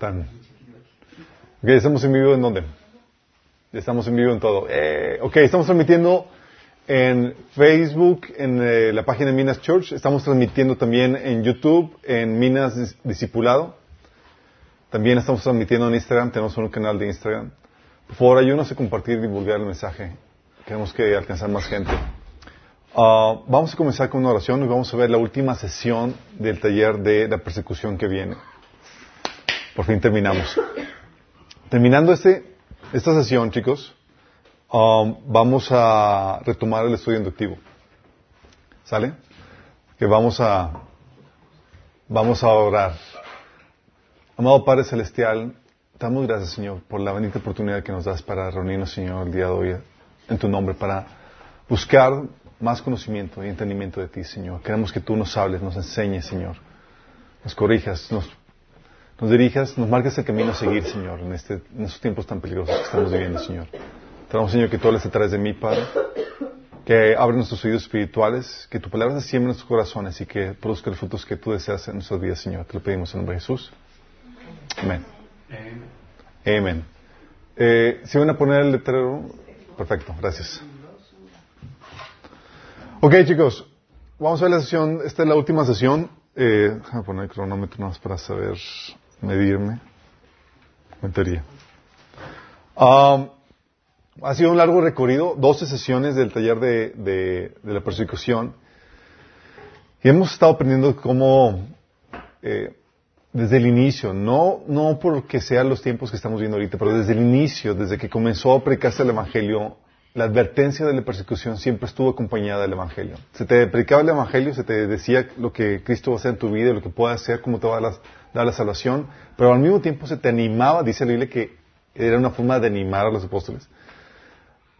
Tan. Estamos en vivo en dónde? Estamos en vivo en todo. Eh, ok, estamos transmitiendo en Facebook, en eh, la página de Minas Church. Estamos transmitiendo también en YouTube, en Minas Dis- Discipulado. También estamos transmitiendo en Instagram. Tenemos un canal de Instagram. Por favor, ayúdanos a compartir y divulgar el mensaje. Queremos que alcanzar más gente. Ah, vamos a comenzar con una oración y vamos a ver la última sesión del taller de la persecución que viene. Por fin terminamos. Terminando este, esta sesión, chicos, um, vamos a retomar el estudio inductivo. ¿Sale? Que vamos a, vamos a orar. Amado Padre Celestial, damos gracias, Señor, por la bendita oportunidad que nos das para reunirnos, Señor, el día de hoy en tu nombre, para buscar más conocimiento y entendimiento de ti, Señor. Queremos que tú nos hables, nos enseñes, Señor. Nos corrijas, nos, nos dirijas, nos marques el camino a seguir, Señor, en, este, en estos tiempos tan peligrosos que estamos viviendo, Señor. Te damos, Señor, que tú hables a través de mí, Padre. Que abra nuestros oídos espirituales, que tu palabra se siembre en nuestros corazones y que produzca los frutos que tú deseas en nuestras vidas, Señor. Te lo pedimos en nombre de Jesús. Amén. Amén. Eh, ¿Se van a poner el letrero? Perfecto, gracias. Ok, chicos, vamos a ver la sesión. Esta es la última sesión. Eh, déjame poner el cronómetro más para saber medirme. En teoría. Ha sido un largo recorrido, 12 sesiones del taller de, de- de la persecución. Y hemos estado aprendiendo cómo, eh, desde el inicio, no, no porque sean los tiempos que estamos viendo ahorita, pero desde el inicio, desde que comenzó a predicarse el Evangelio, la advertencia de la persecución siempre estuvo acompañada del Evangelio. Se te predicaba el Evangelio, se te decía lo que Cristo va a hacer en tu vida, lo que puede hacer, cómo te va a dar la, dar la salvación, pero al mismo tiempo se te animaba, dice la Biblia, que era una forma de animar a los apóstoles,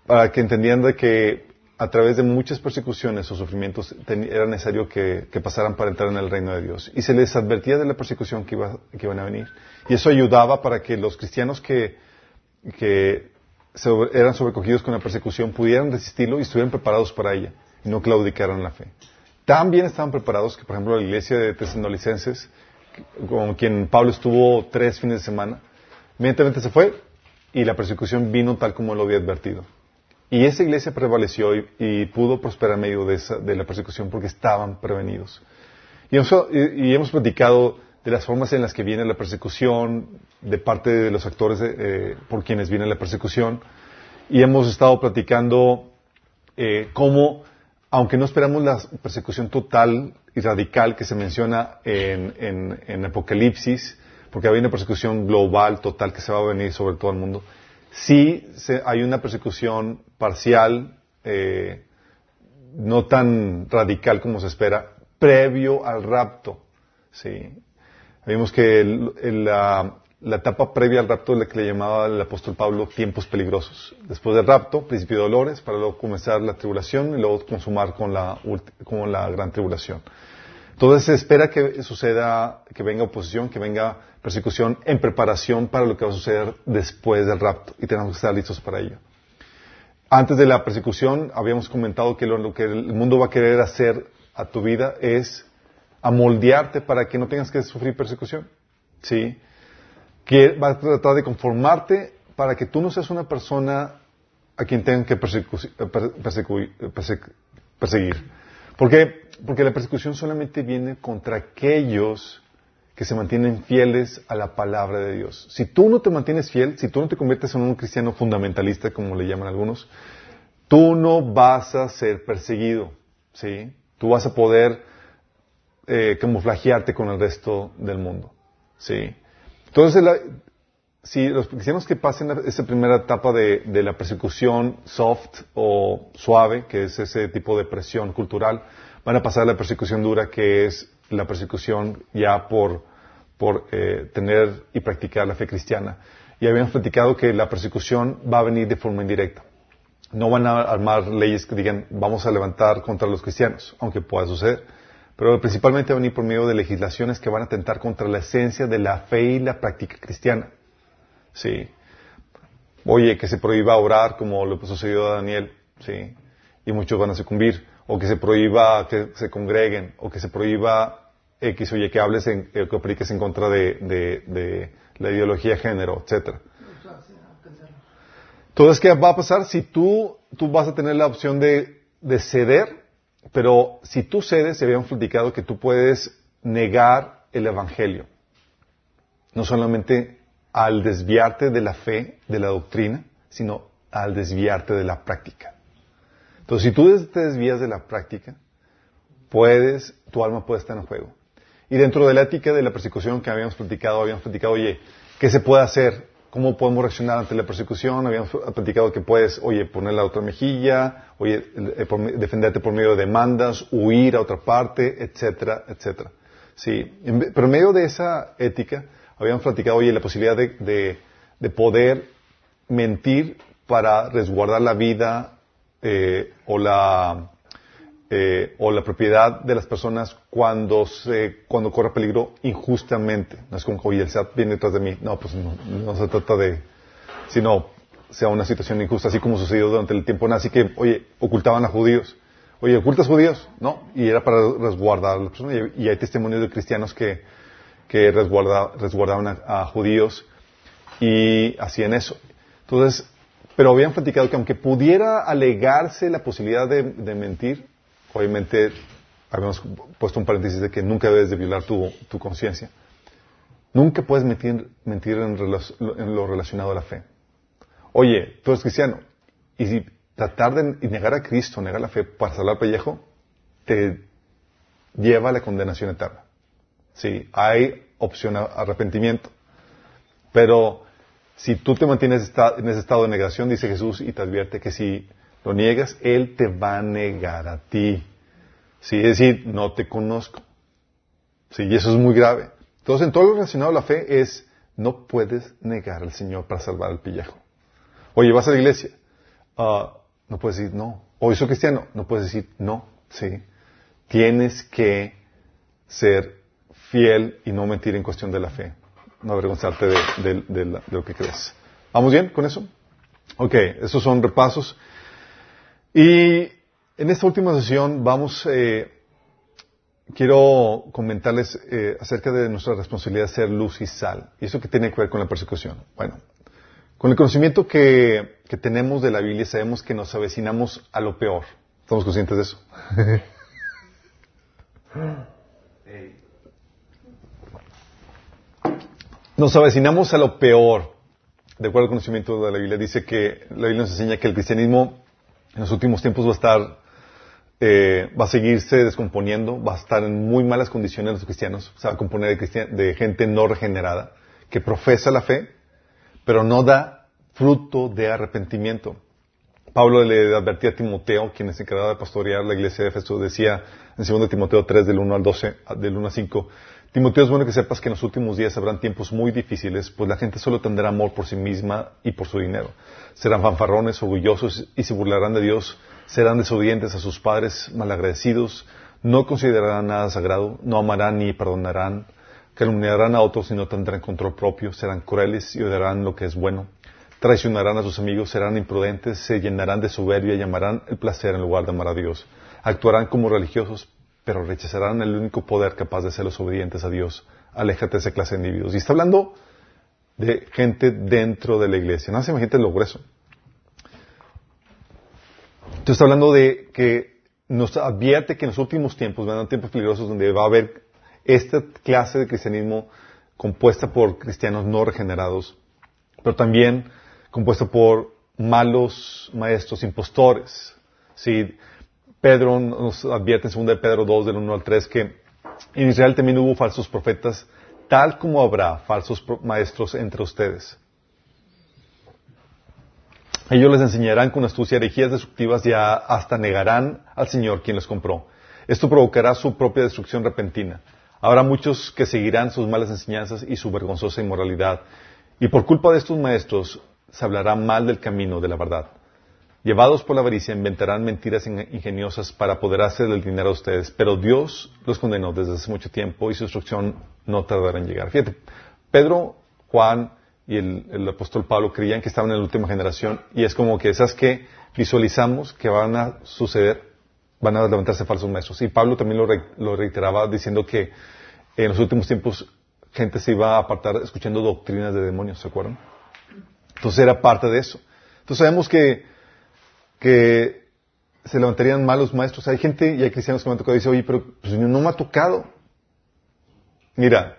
para que entendieran de que a través de muchas persecuciones o sufrimientos era necesario que, pasaran para entrar en el reino de Dios. Y se les advertía de la persecución que, iba, que iban a venir. Y eso ayudaba para que los cristianos que, que eran sobrecogidos con la persecución pudieran resistirlo y estuvieran preparados para ella y no claudicaran la fe. También estaban preparados que, por ejemplo, la iglesia de Tesalonicenses, con quien Pablo estuvo tres fines de semana, inmediatamente se fue y la persecución vino tal como lo había advertido. Y esa iglesia prevaleció y, y pudo prosperar en medio de, la persecución porque estaban prevenidos. Y hemos, y- y hemos platicado de las formas en las que viene la persecución, de parte de los actores eh, por quienes viene la persecución. Y hemos estado platicando eh, cómo, aunque no esperamos la persecución total y radical que se menciona en, en- Apocalipsis, porque hay una persecución global, total, que se va a venir sobre todo el mundo, sí hay una persecución parcial, eh, no tan radical como se espera, previo al rapto. Sí. Vimos que el- el- la, la etapa previa al rapto es la que le llamaba el apóstol Pablo tiempos peligrosos. Después del rapto, principio de dolores, para luego comenzar la tribulación y luego consumar con la, con la gran tribulación. Entonces se espera que suceda, que venga oposición, que venga persecución en preparación para lo que va a suceder después del rapto y tenemos que estar listos para ello. Antes de la persecución habíamos comentado que lo, lo que el mundo va a querer hacer a tu vida es amoldearte para que no tengas que sufrir persecución. ¿Sí? Que va a tratar de conformarte para que tú no seas una persona a quien tengan que perseguir. ¿Por qué? Porque la persecución solamente viene contra aquellos que se mantienen fieles a la palabra de Dios. Si tú no te mantienes fiel, si tú no te conviertes en un cristiano fundamentalista, como le llaman algunos, tú no vas a ser perseguido, ¿sí? Tú vas a poder eh, camuflajearte con el resto del mundo, ¿sí? Entonces, la- si los cristianos que pasen esa primera etapa de, de la persecución soft o suave, que es ese tipo de presión cultural, van a pasar a la persecución dura, que es la persecución ya por, por eh, tener y practicar la fe cristiana. Y habíamos platicado que la persecución va a venir de forma indirecta. No van a armar leyes que digan vamos a levantar contra los cristianos, aunque pueda suceder. Pero principalmente va a venir por medio de legislaciones que van a atentar contra la esencia de la fe y la práctica cristiana. Sí. Oye, que se prohíba orar como lo sucedió a Daniel, sí. Y muchos van a sucumbir. O que se prohíba que se congreguen. O que se prohíba X, oye, que hables, en, eh, que prediques en contra de, de, de la ideología de género, etcétera. Entonces, ¿qué va a pasar? Si tú, tú vas a tener la opción de, de ceder, pero si tú cedes, se habíamos platicado que tú puedes negar el Evangelio. No solamente al desviarte de la fe, de la doctrina, sino al desviarte de la práctica. Entonces, si tú te desvías de la práctica, puedes, tu alma puede estar en juego. Y dentro de la ética de la persecución que habíamos platicado, habíamos platicado, oye, ¿qué se puede hacer? ¿Cómo podemos reaccionar ante la persecución? Habíamos platicado que puedes, oye, poner la otra mejilla, oye, eh, defenderte por medio de demandas, huir a otra parte, etcétera, etcétera. Sí, pero en medio de esa ética, habíamos platicado, oye, la posibilidad de, de, poder mentir para resguardar la vida eh, o la eh, o la propiedad de las personas cuando se, cuando corre peligro injustamente. No es como, oye, el SAT viene detrás de mí. No, pues no, se trata de, sino sea una situación injusta, así como sucedió durante el tiempo nazi que, oye, ocultaban a judíos. Oye, ¿ocultas judíos? No, y era para resguardar a las personas. Y, hay testimonios de cristianos que, que resguardaban a, judíos y hacían eso. Entonces, pero habían platicado que aunque pudiera alegarse la posibilidad de mentir, obviamente habíamos puesto un paréntesis de que nunca debes de violar tu, conciencia. Nunca puedes mentir, mentir en, lo relacionado a la fe. Oye, tú eres cristiano, y si tratar de negar a Cristo, negar la fe para salvar pellejo, te lleva a la condenación eterna. Sí, hay opción a arrepentimiento. Pero si tú te mantienes en ese estado de negación, dice Jesús, y te advierte que si lo niegas, Él te va a negar a ti. Sí, es decir, no te conozco. Sí, y eso es muy grave. Entonces, en todo lo relacionado a la fe es, no puedes negar al Señor para salvar al pillejo. Oye, vas a la iglesia. Ah, no puedes decir no. O soy cristiano. No puedes decir no. Sí. Tienes que ser fiel y no mentir en cuestión de la fe. No avergonzarte de, de lo que crees. ¿Vamos bien con eso? Ok, esos son repasos. Y en esta última sesión vamos, eh, quiero comentarles eh, acerca de nuestra responsabilidad de ser luz y sal. ¿Y eso qué tiene que ver con la persecución? Bueno, con el conocimiento que, que tenemos de la Biblia sabemos que nos avecinamos a lo peor. ¿Estamos conscientes de eso? nos avecinamos a lo peor. De acuerdo al conocimiento de la Biblia, dice que la Biblia nos enseña que el cristianismo en los últimos tiempos va a estar, eh, va a seguirse descomponiendo, va a estar en muy malas condiciones los cristianos, se va a componer de, de gente no regenerada, que profesa la fe, pero no da fruto de arrepentimiento. Pablo le advertía a Timoteo, quien es encargado de pastorear la iglesia de Éfeso, decía en 2 Timoteo 3, del 1 al 12, del 1 al 5, Timoteo, es bueno que sepas que en los últimos días habrán tiempos muy difíciles, pues la gente solo tendrá amor por sí misma y por su dinero. Serán fanfarrones, orgullosos y se burlarán de Dios, serán desobedientes a sus padres, malagradecidos, no considerarán nada sagrado, no amarán ni perdonarán, calumniarán a otros y no tendrán control propio, serán crueles y odiarán lo que es bueno, traicionarán a sus amigos, serán imprudentes, se llenarán de soberbia y amarán el placer en lugar de amar a Dios. Actuarán como religiosos, pero rechazarán el único poder capaz de los obedientes a Dios. Aléjate de esa clase de individuos. Y está hablando de gente dentro de la iglesia. No se imagínate lo grueso. Entonces está hablando de que nos advierte que en los últimos tiempos van a tiempos peligrosos donde va a haber esta clase de cristianismo compuesta por cristianos no regenerados, pero también compuesta por malos maestros, impostores. ¿sí? Pedro nos advierte en 2 de Pedro 2, del 1 al 3, que en Israel también hubo falsos profetas, tal como habrá falsos maestros entre ustedes. Ellos les enseñarán con astucia herejías destructivas y hasta negarán al Señor quien los compró. Esto provocará su propia destrucción repentina. Habrá muchos que seguirán sus malas enseñanzas y su vergonzosa inmoralidad. Y por culpa de estos maestros se hablará mal del camino de la verdad. Llevados por la avaricia, inventarán mentiras ingeniosas para apoderarse del dinero a ustedes, pero Dios los condenó desde hace mucho tiempo y su instrucción no tardará en llegar. Fíjate, Pedro, Juan y el, apóstol Pablo creían que estaban en la última generación y es como que esas que visualizamos que van a suceder, van a levantarse falsos maestros. Y Pablo también lo, lo reiteraba diciendo que en los últimos tiempos gente se iba a apartar escuchando doctrinas de demonios, ¿se acuerdan? Entonces era parte de eso. Entonces sabemos que, que se levantarían malos maestros. Hay gente y hay cristianos que me han tocado y dicen, oye, pero pues, no me ha tocado. Mira,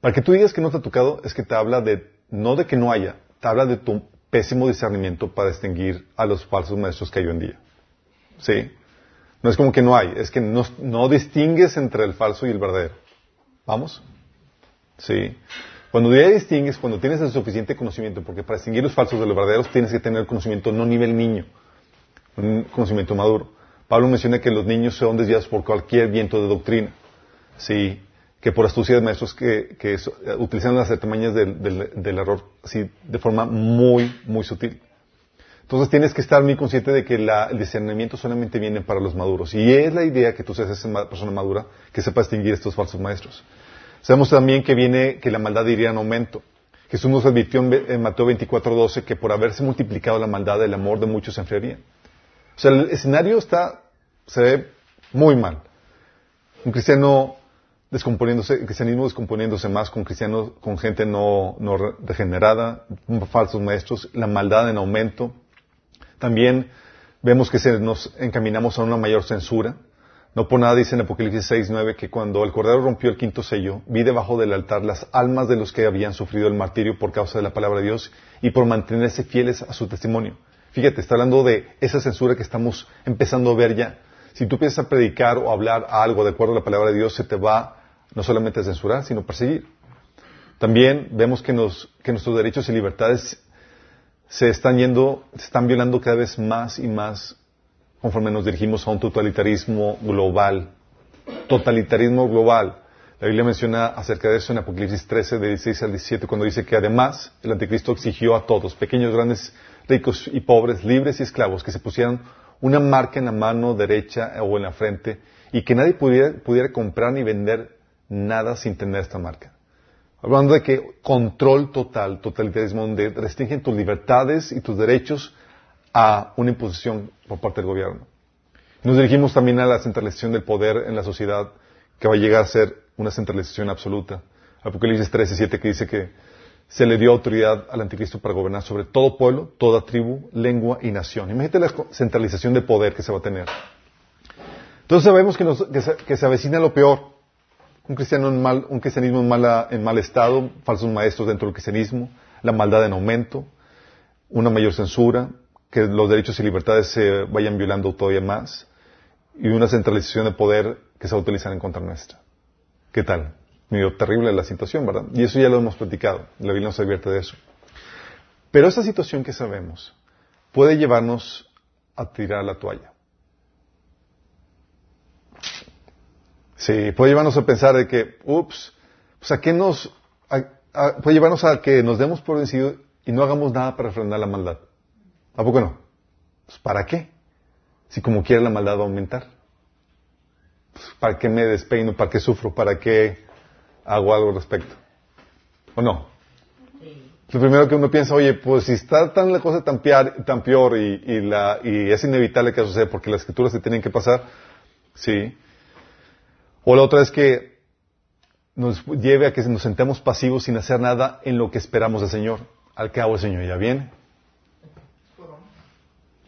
para que tú digas que no te ha tocado es que te habla de, no de que no haya, te habla de tu pésimo discernimiento para distinguir a los falsos maestros que hay hoy en día. ¿Sí? No es como que no hay, es que no, no distingues entre el falso y el verdadero. ¿Vamos? Sí. Cuando ya distingues, cuando tienes el suficiente conocimiento, porque para distinguir los falsos de los verdaderos tienes que tener conocimiento no nivel niño, conocimiento maduro. Pablo menciona que los niños son desviados por cualquier viento de doctrina. Sí que por astucia de maestros que, utilizan las artimañas del, del, error así de forma muy, muy sutil. Entonces tienes que estar muy consciente de que el discernimiento solamente viene para los maduros. Y es la idea que tú seas esa persona madura que sepa distinguir estos falsos maestros. Sabemos también que viene que la maldad iría en aumento. Jesús nos advirtió en Mateo 24:12 que por haberse multiplicado la maldad, el amor de muchos se enfriaría. O sea, el escenario está, se ve muy mal. Un cristiano descomponiéndose, el cristianismo descomponiéndose más con cristianos, con gente no, no regenerada, falsos maestros, la maldad en aumento. También vemos que se nos encaminamos a una mayor censura. No por nada dice en Apocalipsis 6, 9 que cuando el Cordero rompió el quinto sello, vi debajo del altar las almas de los que habían sufrido el martirio por causa de la palabra de Dios y por mantenerse fieles a su testimonio. Fíjate, está hablando de esa censura que estamos empezando a ver ya. Si tú empiezas a predicar o hablar algo de acuerdo a la palabra de Dios, se te va no solamente censurar, sino perseguir. También vemos que, nuestros derechos y libertades se están yendo, se están violando cada vez más y más conforme nos dirigimos a un totalitarismo global. Totalitarismo global. La Biblia menciona acerca de eso en Apocalipsis 13, de 16 al 17, cuando dice que además el anticristo exigió a todos, pequeños, grandes, ricos y pobres, libres y esclavos, que se pusieran una marca en la mano derecha o en la frente y que nadie pudiera comprar ni vender nada sin tener esta marca. Hablando de que control total, totalitarismo, donde restringen tus libertades y tus derechos a una imposición por parte del gobierno. Nos dirigimos también a la centralización del poder en la sociedad, que va a llegar a ser una centralización absoluta. Apocalipsis 13, 7 que dice que se le dio autoridad al anticristo para gobernar sobre todo pueblo, toda tribu, lengua y nación. Imagínate la centralización de poder que se va a tener. Entonces sabemos que, que se avecina lo peor un, cristiano en mal, un cristianismo en, en mal estado, falsos maestros dentro del cristianismo, la maldad en aumento, una mayor censura, que los derechos y libertades se vayan violando todavía más, y una centralización de poder que se va a utilizar en contra nuestra. ¿Qué tal? Medio terrible la situación, ¿verdad? Y eso ya lo hemos platicado, la Biblia nos advierte de eso. Pero esta situación que sabemos puede llevarnos a tirar la toalla. Sí, puede llevarnos a pensar de que, ups, pues a qué nos, puede llevarnos a que nos demos por vencido y no hagamos nada para frenar la maldad. ¿A poco no? Pues ¿para qué? Si como quiera la maldad va a aumentar. Pues, ¿Para qué me despeino? ¿Para qué sufro? ¿Para qué hago algo al respecto? ¿O no? Lo primero que uno piensa, oye, pues si está tan la cosa tan, tan peor y, y, la, y es inevitable que suceda porque las escrituras se tienen que pasar, sí, o la otra es que nos lleve a que nos sentemos pasivos sin hacer nada en lo que esperamos del Señor. Al cabo el Señor ya viene.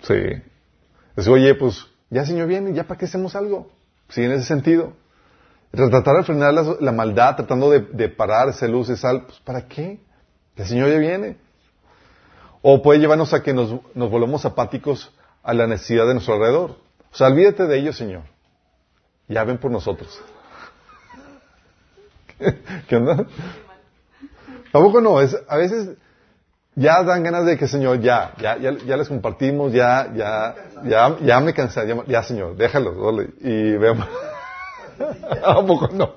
Sí. Es, oye, pues ya el Señor viene, ya para qué hacemos algo. Sí, en ese sentido. Tratar de frenar la, maldad, tratando de, parar esa sal, pues ¿para qué? El Señor ya viene. O puede llevarnos a que nos, nos volvamos apáticos a la necesidad de nuestro alrededor. O sea, olvídate de ellos, Señor ya ven por nosotros. ¿Qué onda? Tampoco no, es, a veces ya dan ganas de que, Señor, ya, ya, ya, les compartimos, ya, ya, ya, ya me cansé, ya, Señor, déjalo, y veamos. Tampoco no.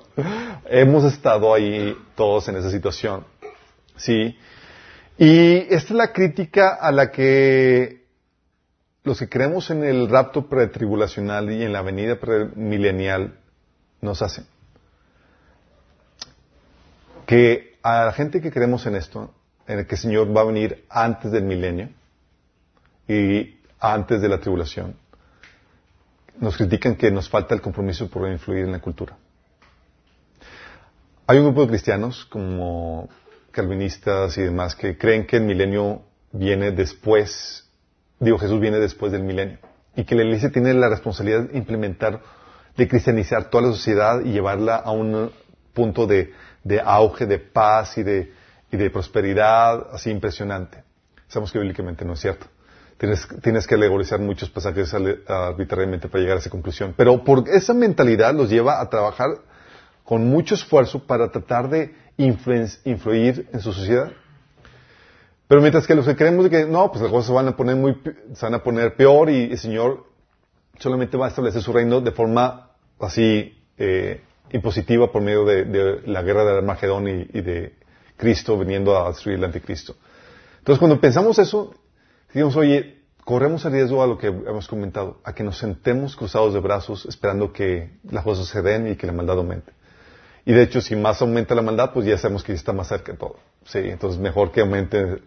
Hemos estado ahí todos en esa situación. Sí. Y esta es la crítica a la que los que creemos en el rapto pretribulacional y en la venida premilenial nos hacen. Que a la gente que creemos en esto, en el que el Señor va a venir antes del milenio y antes de la tribulación, nos critican que nos falta el compromiso por influir en la cultura. Hay un grupo de cristianos como calvinistas y demás que creen que el milenio viene después, digo, Jesús viene después del milenio y que la iglesia tiene la responsabilidad de implementar, de cristianizar toda la sociedad y llevarla a un punto de, auge, de paz y de, y de prosperidad así impresionante. Sabemos que bíblicamente no es cierto. Tienes, tienes que alegorizar muchos pasajes arbitrariamente para llegar a esa conclusión. Pero por esa mentalidad los lleva a trabajar con mucho esfuerzo para tratar de influir en su sociedad. Pero mientras que los que creemos que no, pues las cosas se van a poner muy, se van a poner peor y el Señor solamente va a establecer su reino de forma así eh, impositiva por medio de, la guerra de Armagedón y, y, de Cristo viniendo a destruir el anticristo. Entonces cuando pensamos eso, digamos, oye, corremos el riesgo a lo que hemos comentado, a que nos sentemos cruzados de brazos esperando que las cosas se den y que la maldad aumente. Y de hecho, si más aumenta la maldad, pues ya sabemos que ya está más cerca de todo. Sí, entonces mejor que aumente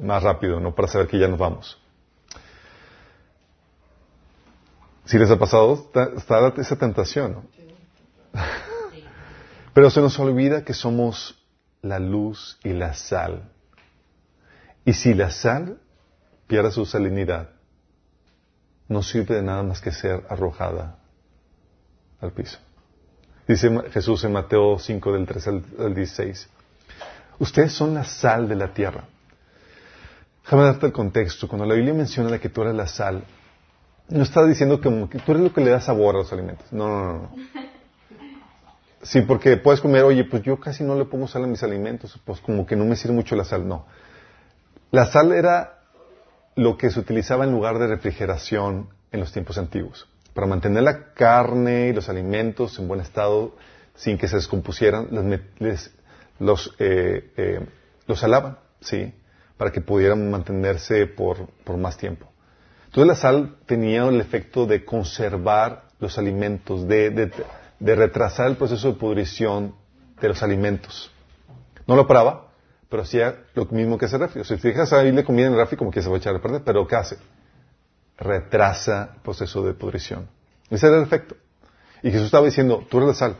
más rápido, ¿no? Para saber que ya nos vamos. Si les ha pasado, está, esa tentación, ¿no? Pero se nos olvida que somos la luz y la sal. Y si la sal pierde su salinidad, no sirve de nada más que ser arrojada al piso. Dice Jesús en Mateo 5 del 3 al 16. Ustedes son la sal de la tierra. Déjame darte el contexto. Cuando la Biblia menciona que tú eres la sal, no está diciendo que, tú eres lo que le da sabor a los alimentos. No, no, no. Sí, porque puedes comer, oye, pues yo casi no le pongo sal a mis alimentos, pues como que no me sirve mucho la sal. No. La sal era lo que se utilizaba en lugar de refrigeración en los tiempos antiguos para mantener la carne y los alimentos en buen estado sin que se descompusieran, los, eh, eh, los salaban, ¿sí? Para que pudieran mantenerse por, por más tiempo. Entonces la sal tenía el efecto de conservar los alimentos, de, de, de retrasar el proceso de pudrición de los alimentos. No lo paraba, pero hacía lo mismo que ese refri. Si te fijas, ahí le comida en el refri como que se va a echar a perder, pero ¿qué hace? retrasa el proceso de pudrición. Ese era el efecto. Y Jesús estaba diciendo, tú eres la sal.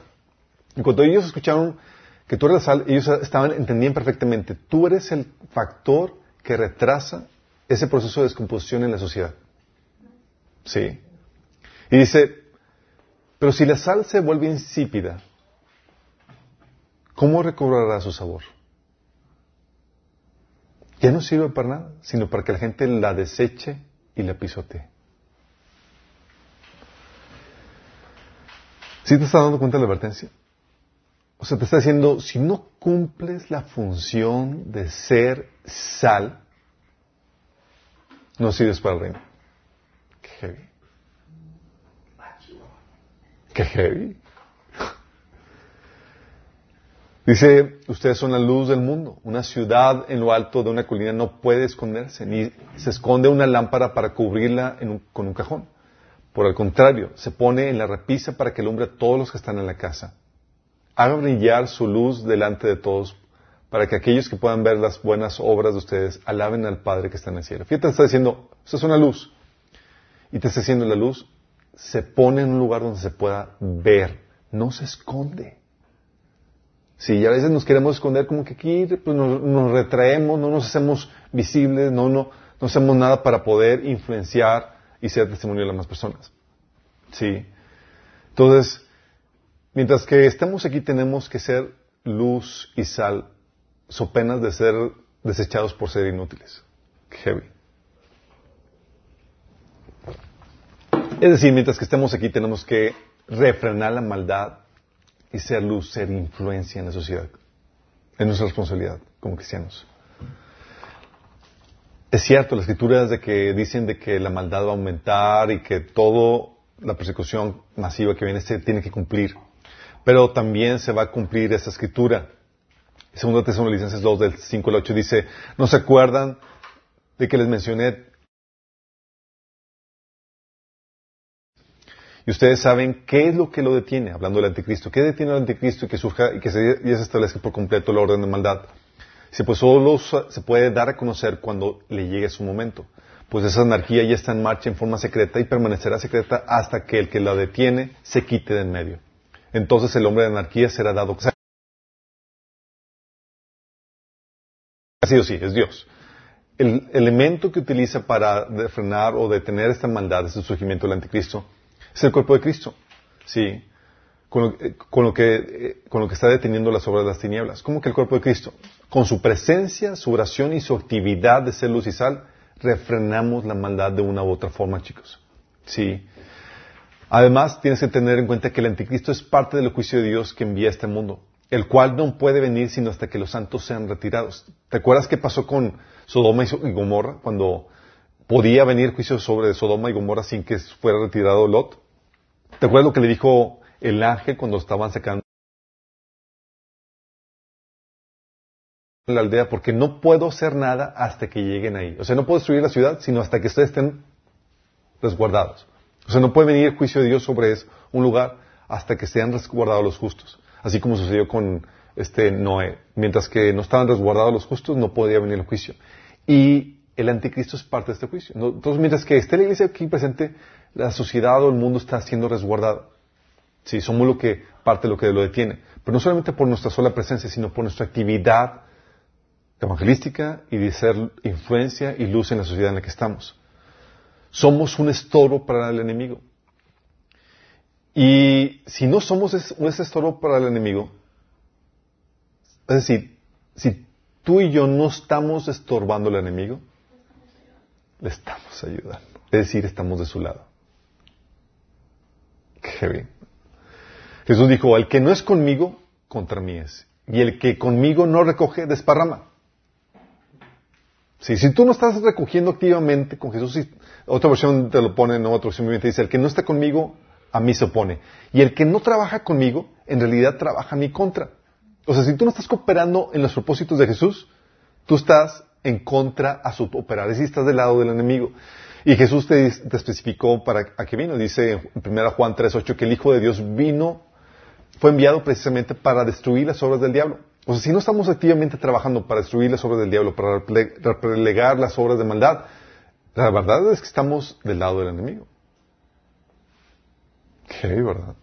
Y cuando ellos escucharon que tú eres la sal, ellos estaban, entendían perfectamente, tú eres el factor que retrasa ese proceso de descomposición en la sociedad. Sí. Y dice, pero si la sal se vuelve insípida, ¿cómo recobrará su sabor? Ya no sirve para nada, sino para que la gente la deseche y la pisotee. ¿Sí te estás dando cuenta de la advertencia? O sea, te está diciendo, si no cumples la función de ser sal, no sirves para el reino. Qué heavy. Qué heavy. Dice, ustedes son la luz del mundo. Una ciudad en lo alto de una colina no puede esconderse, ni se esconde una lámpara para cubrirla con un cajón. Por el contrario, se pone en la repisa para que alumbre a todos los que están en la casa. Haga brillar su luz delante de todos, para que aquellos que puedan ver las buenas obras de ustedes alaben al Padre que está en el cielo. Fíjate, te está diciendo, esto es una luz. Y te está diciendo, la luz se pone en un lugar donde se pueda ver, no se esconde. Sí, y a veces nos queremos esconder como que aquí pues, nos, retraemos, no nos hacemos visibles, no, no, no hacemos nada para poder influenciar y ser testimonio de las más personas. Sí. Entonces, mientras que estemos aquí tenemos que ser luz y sal, so penas de ser desechados por ser inútiles. Heavy. Es decir, mientras que estemos aquí tenemos que refrenar la maldad y ser luz, ser influencia en la sociedad. Es nuestra responsabilidad como cristianos. Es cierto, las escrituras de que dicen de que la maldad va a aumentar y que toda la persecución masiva que viene se tiene que cumplir. Pero también se va a cumplir esa escritura. Segundo Tesalonicenses 2 del 5 al 8 dice, ¿no se acuerdan de que les mencioné Y ustedes saben qué es lo que lo detiene, hablando del anticristo. ¿Qué detiene al anticristo y que surja y que se, establezca por completo la orden de maldad? Si pues solo se puede dar a conocer cuando le llegue su momento. Pues esa anarquía ya está en marcha en forma secreta y permanecerá secreta hasta que el que la detiene se quite de en medio. Entonces el hombre de anarquía será dado. Así o sí, es Dios. El elemento que utiliza para frenar o detener esta maldad es el surgimiento del anticristo es el cuerpo de Cristo. Sí. Con lo, eh, que, eh, con lo que está deteniendo las obras de las tinieblas. ¿Cómo que el cuerpo de Cristo? Con su presencia, su oración y su actividad de ser luz y sal, refrenamos la maldad de una u otra forma, chicos. Sí. Además, tienes que tener en cuenta que el anticristo es parte del juicio de Dios que envía a este mundo, el cual no puede venir sino hasta que los santos sean retirados. ¿Te acuerdas qué pasó con Sodoma y Gomorra cuando podía venir juicio sobre Sodoma y Gomorra sin que fuera retirado Lot? ¿Te acuerdas lo que le dijo el ángel cuando estaban sacando la aldea? Porque no puedo hacer nada hasta que lleguen ahí. O sea, no puedo destruir la ciudad sino hasta que ustedes estén resguardados. O sea, no puede venir el juicio de Dios sobre un lugar hasta que sean resguardados los justos. Así como sucedió con este Noé. Mientras que no estaban resguardados los justos, no podía venir el juicio. Y el anticristo es parte de este juicio. Entonces, mientras que esté la iglesia aquí presente, la sociedad o el mundo está siendo resguardado. Sí, somos lo que, parte de lo que lo detiene. Pero no solamente por nuestra sola presencia, sino por nuestra actividad evangelística y de ser influencia y luz en la sociedad en la que estamos. Somos un estorbo para el enemigo. Y si no somos ese estorbo para el enemigo, es decir, si tú y yo no estamos estorbando al enemigo, le estamos ayudando. Es decir, estamos de su lado. Qué bien. Jesús dijo, el que no es conmigo, contra mí es. Y el que conmigo no recoge, desparrama. si tú no estás recogiendo activamente con Jesús, otra versión te lo pone, no, otra versión dice, el que no está conmigo, a mí se opone. Y el que no trabaja conmigo, en realidad trabaja a mi contra. O sea, si tú no estás cooperando en los propósitos de Jesús, tú estás en contra a su operar, es decir, estás del lado del enemigo. Y Jesús te, especificó para a qué vino. Dice en 1 Juan 3.8 que el Hijo de Dios vino, fue enviado precisamente para destruir las obras del diablo. O sea, si no estamos activamente trabajando para destruir las obras del diablo, para relegar las obras de maldad, la verdad es que estamos del lado del enemigo. ¿Qué, verdad?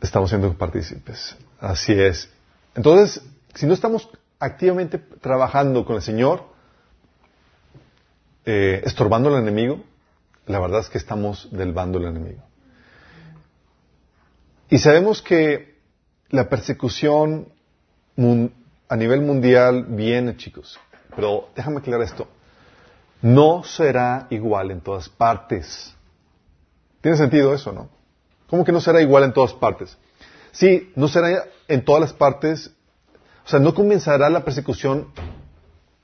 Estamos siendo partícipes. Así es. Entonces, si no estamos activamente trabajando con el Señor, eh, estorbando al enemigo, la verdad es que estamos del bando enemigo. Y sabemos que la persecución a nivel mundial viene, chicos. Pero déjame aclarar esto. No será igual en todas partes. ¿Tiene sentido eso, no? ¿Cómo que no será igual en todas partes? Sí, no será en todas las partes. O sea, no comenzará la persecución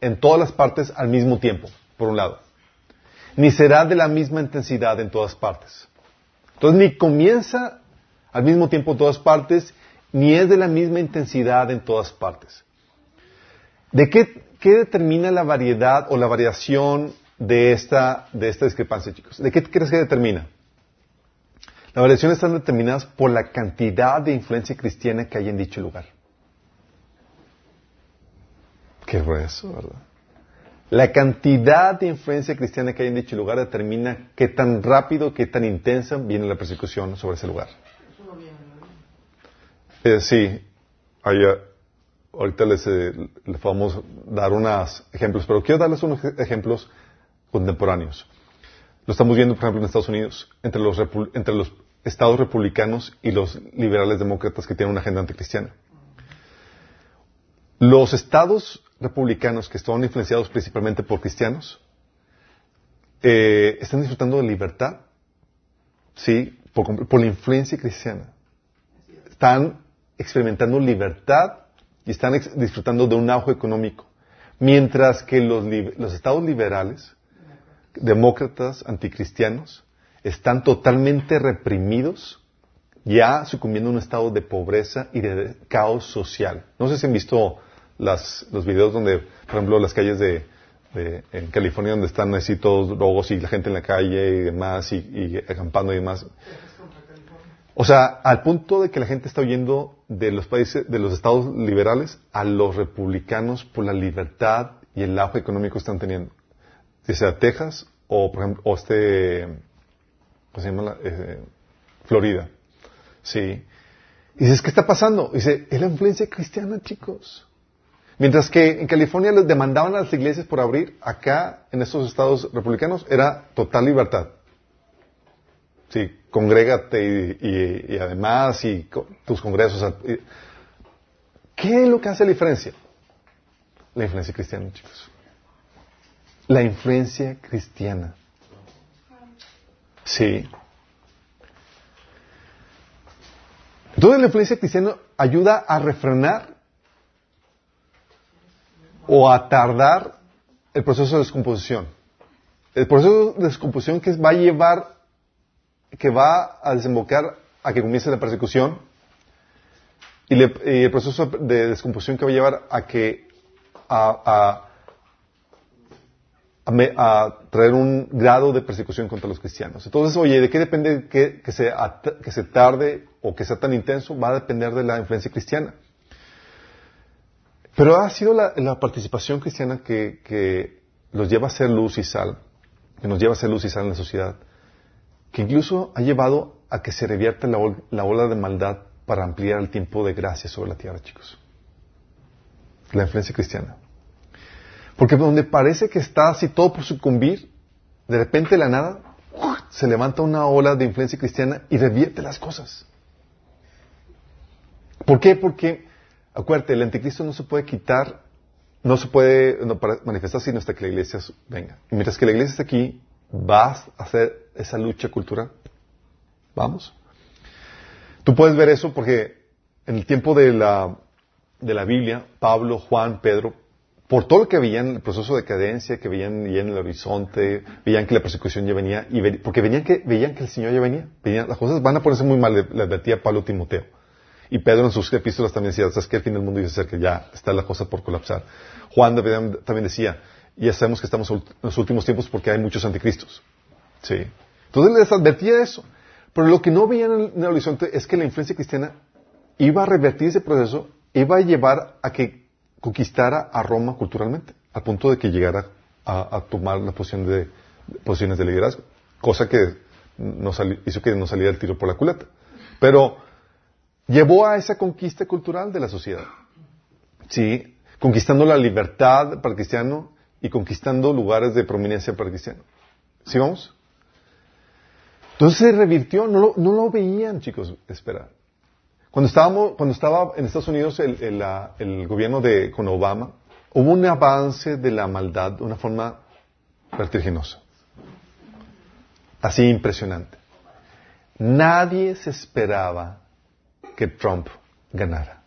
en todas las partes al mismo tiempo, por un lado. Ni será de la misma intensidad en todas partes. Entonces, ni comienza al mismo tiempo en todas partes, ni es de la misma intensidad en todas partes. ¿De qué, determina la variedad o la variación de esta, de esta discrepancia, chicos? ¿De qué crees que determina? Las variaciones están determinadas por la cantidad de influencia cristiana que hay en dicho lugar. Qué grueso, ¿verdad? La cantidad de influencia cristiana que hay en dicho lugar determina qué tan rápido, qué tan intensa viene la persecución sobre ese lugar. Eh, sí, allá, ahorita les, eh, vamos a dar unos ejemplos, pero quiero darles unos ejemplos contemporáneos. Lo estamos viendo, por ejemplo, en Estados Unidos, entre los, entre los estados republicanos y los liberales demócratas que tienen una agenda anticristiana. Los estados republicanos que están influenciados principalmente por cristianos eh, están disfrutando de libertad, sí, por, por la influencia cristiana. Están experimentando libertad y están disfrutando de un auge económico. Mientras que los, los estados liberales, demócratas, anticristianos, están totalmente reprimidos, ya sucumbiendo a un estado de pobreza y de caos social. No sé si han visto las, los videos donde, por ejemplo, las calles de, en California donde están así todos logos y la gente en la calle y demás y, acampando y demás. O sea, al punto de que la gente está huyendo de los países, de los estados liberales a los republicanos por la libertad y el auge económico que están teniendo. Ya sea Texas o, por ejemplo, o este, ¿cómo se llama? Eh, Florida. Sí. Y dices, ¿qué está pasando? dice, es la influencia cristiana, chicos. Mientras que en California les demandaban a las iglesias por abrir, acá en estos estados republicanos era total libertad. Sí, congrégate y, además y tus congresos. ¿Qué es lo que hace la diferencia? La influencia cristiana, chicos. La influencia cristiana. Sí. Entonces la influencia cristiana ayuda a refrenar o a tardar el proceso de descomposición. El proceso de descomposición que va a llevar, que va a desembocar a que comience la persecución y, el proceso de descomposición que va a llevar a que a, traer un grado de persecución contra los cristianos. Entonces, oye, ¿de qué depende que, que, se, que se tarde o que sea tan intenso? Va a depender de la influencia cristiana. Pero ha sido la, participación cristiana que, que, los lleva a ser luz y sal, que nos lleva a ser luz y sal en la sociedad, que incluso ha llevado a que se revierta la, la ola de maldad para ampliar el tiempo de gracia sobre la tierra, chicos. La influencia cristiana. Porque donde parece que está así todo por sucumbir, de repente de la nada se levanta una ola de influencia cristiana y revierte las cosas. ¿Por qué? Porque, acuérdate, el anticristo no se puede quitar, no se puede manifestar sino hasta que la iglesia venga. Y mientras que la iglesia está aquí, vas a hacer esa lucha cultural. Vamos. Tú puedes ver eso porque en el tiempo de la, de la Biblia, Pablo, Juan, Pedro, por todo lo que veían el proceso de decadencia, que veían ya en el horizonte, veían que la persecución ya venía, y porque veían que, veían que el Señor ya venía, las cosas van a ponerse muy mal, le, advertía Pablo Timoteo. Y Pedro en sus epístolas también decía, sabes que el fin del mundo dice que ya está la cosa por colapsar. Juan también decía, ya sabemos que estamos en los últimos tiempos porque hay muchos anticristos. Sí. Entonces les advertía eso. Pero lo que no veían en el horizonte es que la influencia cristiana iba a revertir ese proceso, iba a llevar a que conquistara a Roma culturalmente, al punto de que llegara a, tomar la posición de, posiciones de liderazgo, cosa que hizo que no saliera el tiro por la culata. Pero llevó a esa conquista cultural de la sociedad. Sí, conquistando la libertad para el cristiano y conquistando lugares de prominencia para el cristiano. ¿Sí vamos? Entonces se revirtió, no lo, no lo veían, chicos, esperar. Cuando, estábamos, cuando estaba en Estados Unidos el, gobierno de, con Obama, hubo un avance de la maldad de una forma vertiginosa. Así impresionante. Nadie se esperaba que Trump ganara.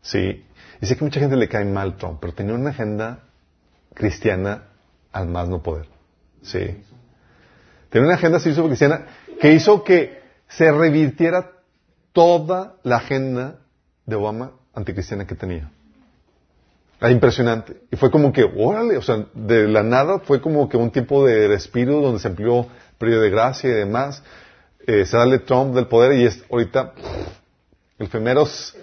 Sí. Y sé que mucha gente le cae mal Trump, pero tenía una agenda cristiana al más no poder. Sí. Tenía una agenda cristiana que hizo que se revirtiera toda la agenda de Obama anticristiana que tenía. Era impresionante. Y fue como que, órale, o sea, de la nada fue como que un tiempo de respiro donde se amplió periodo de gracia y demás. Eh, se sale Trump del poder y es ahorita el primeros,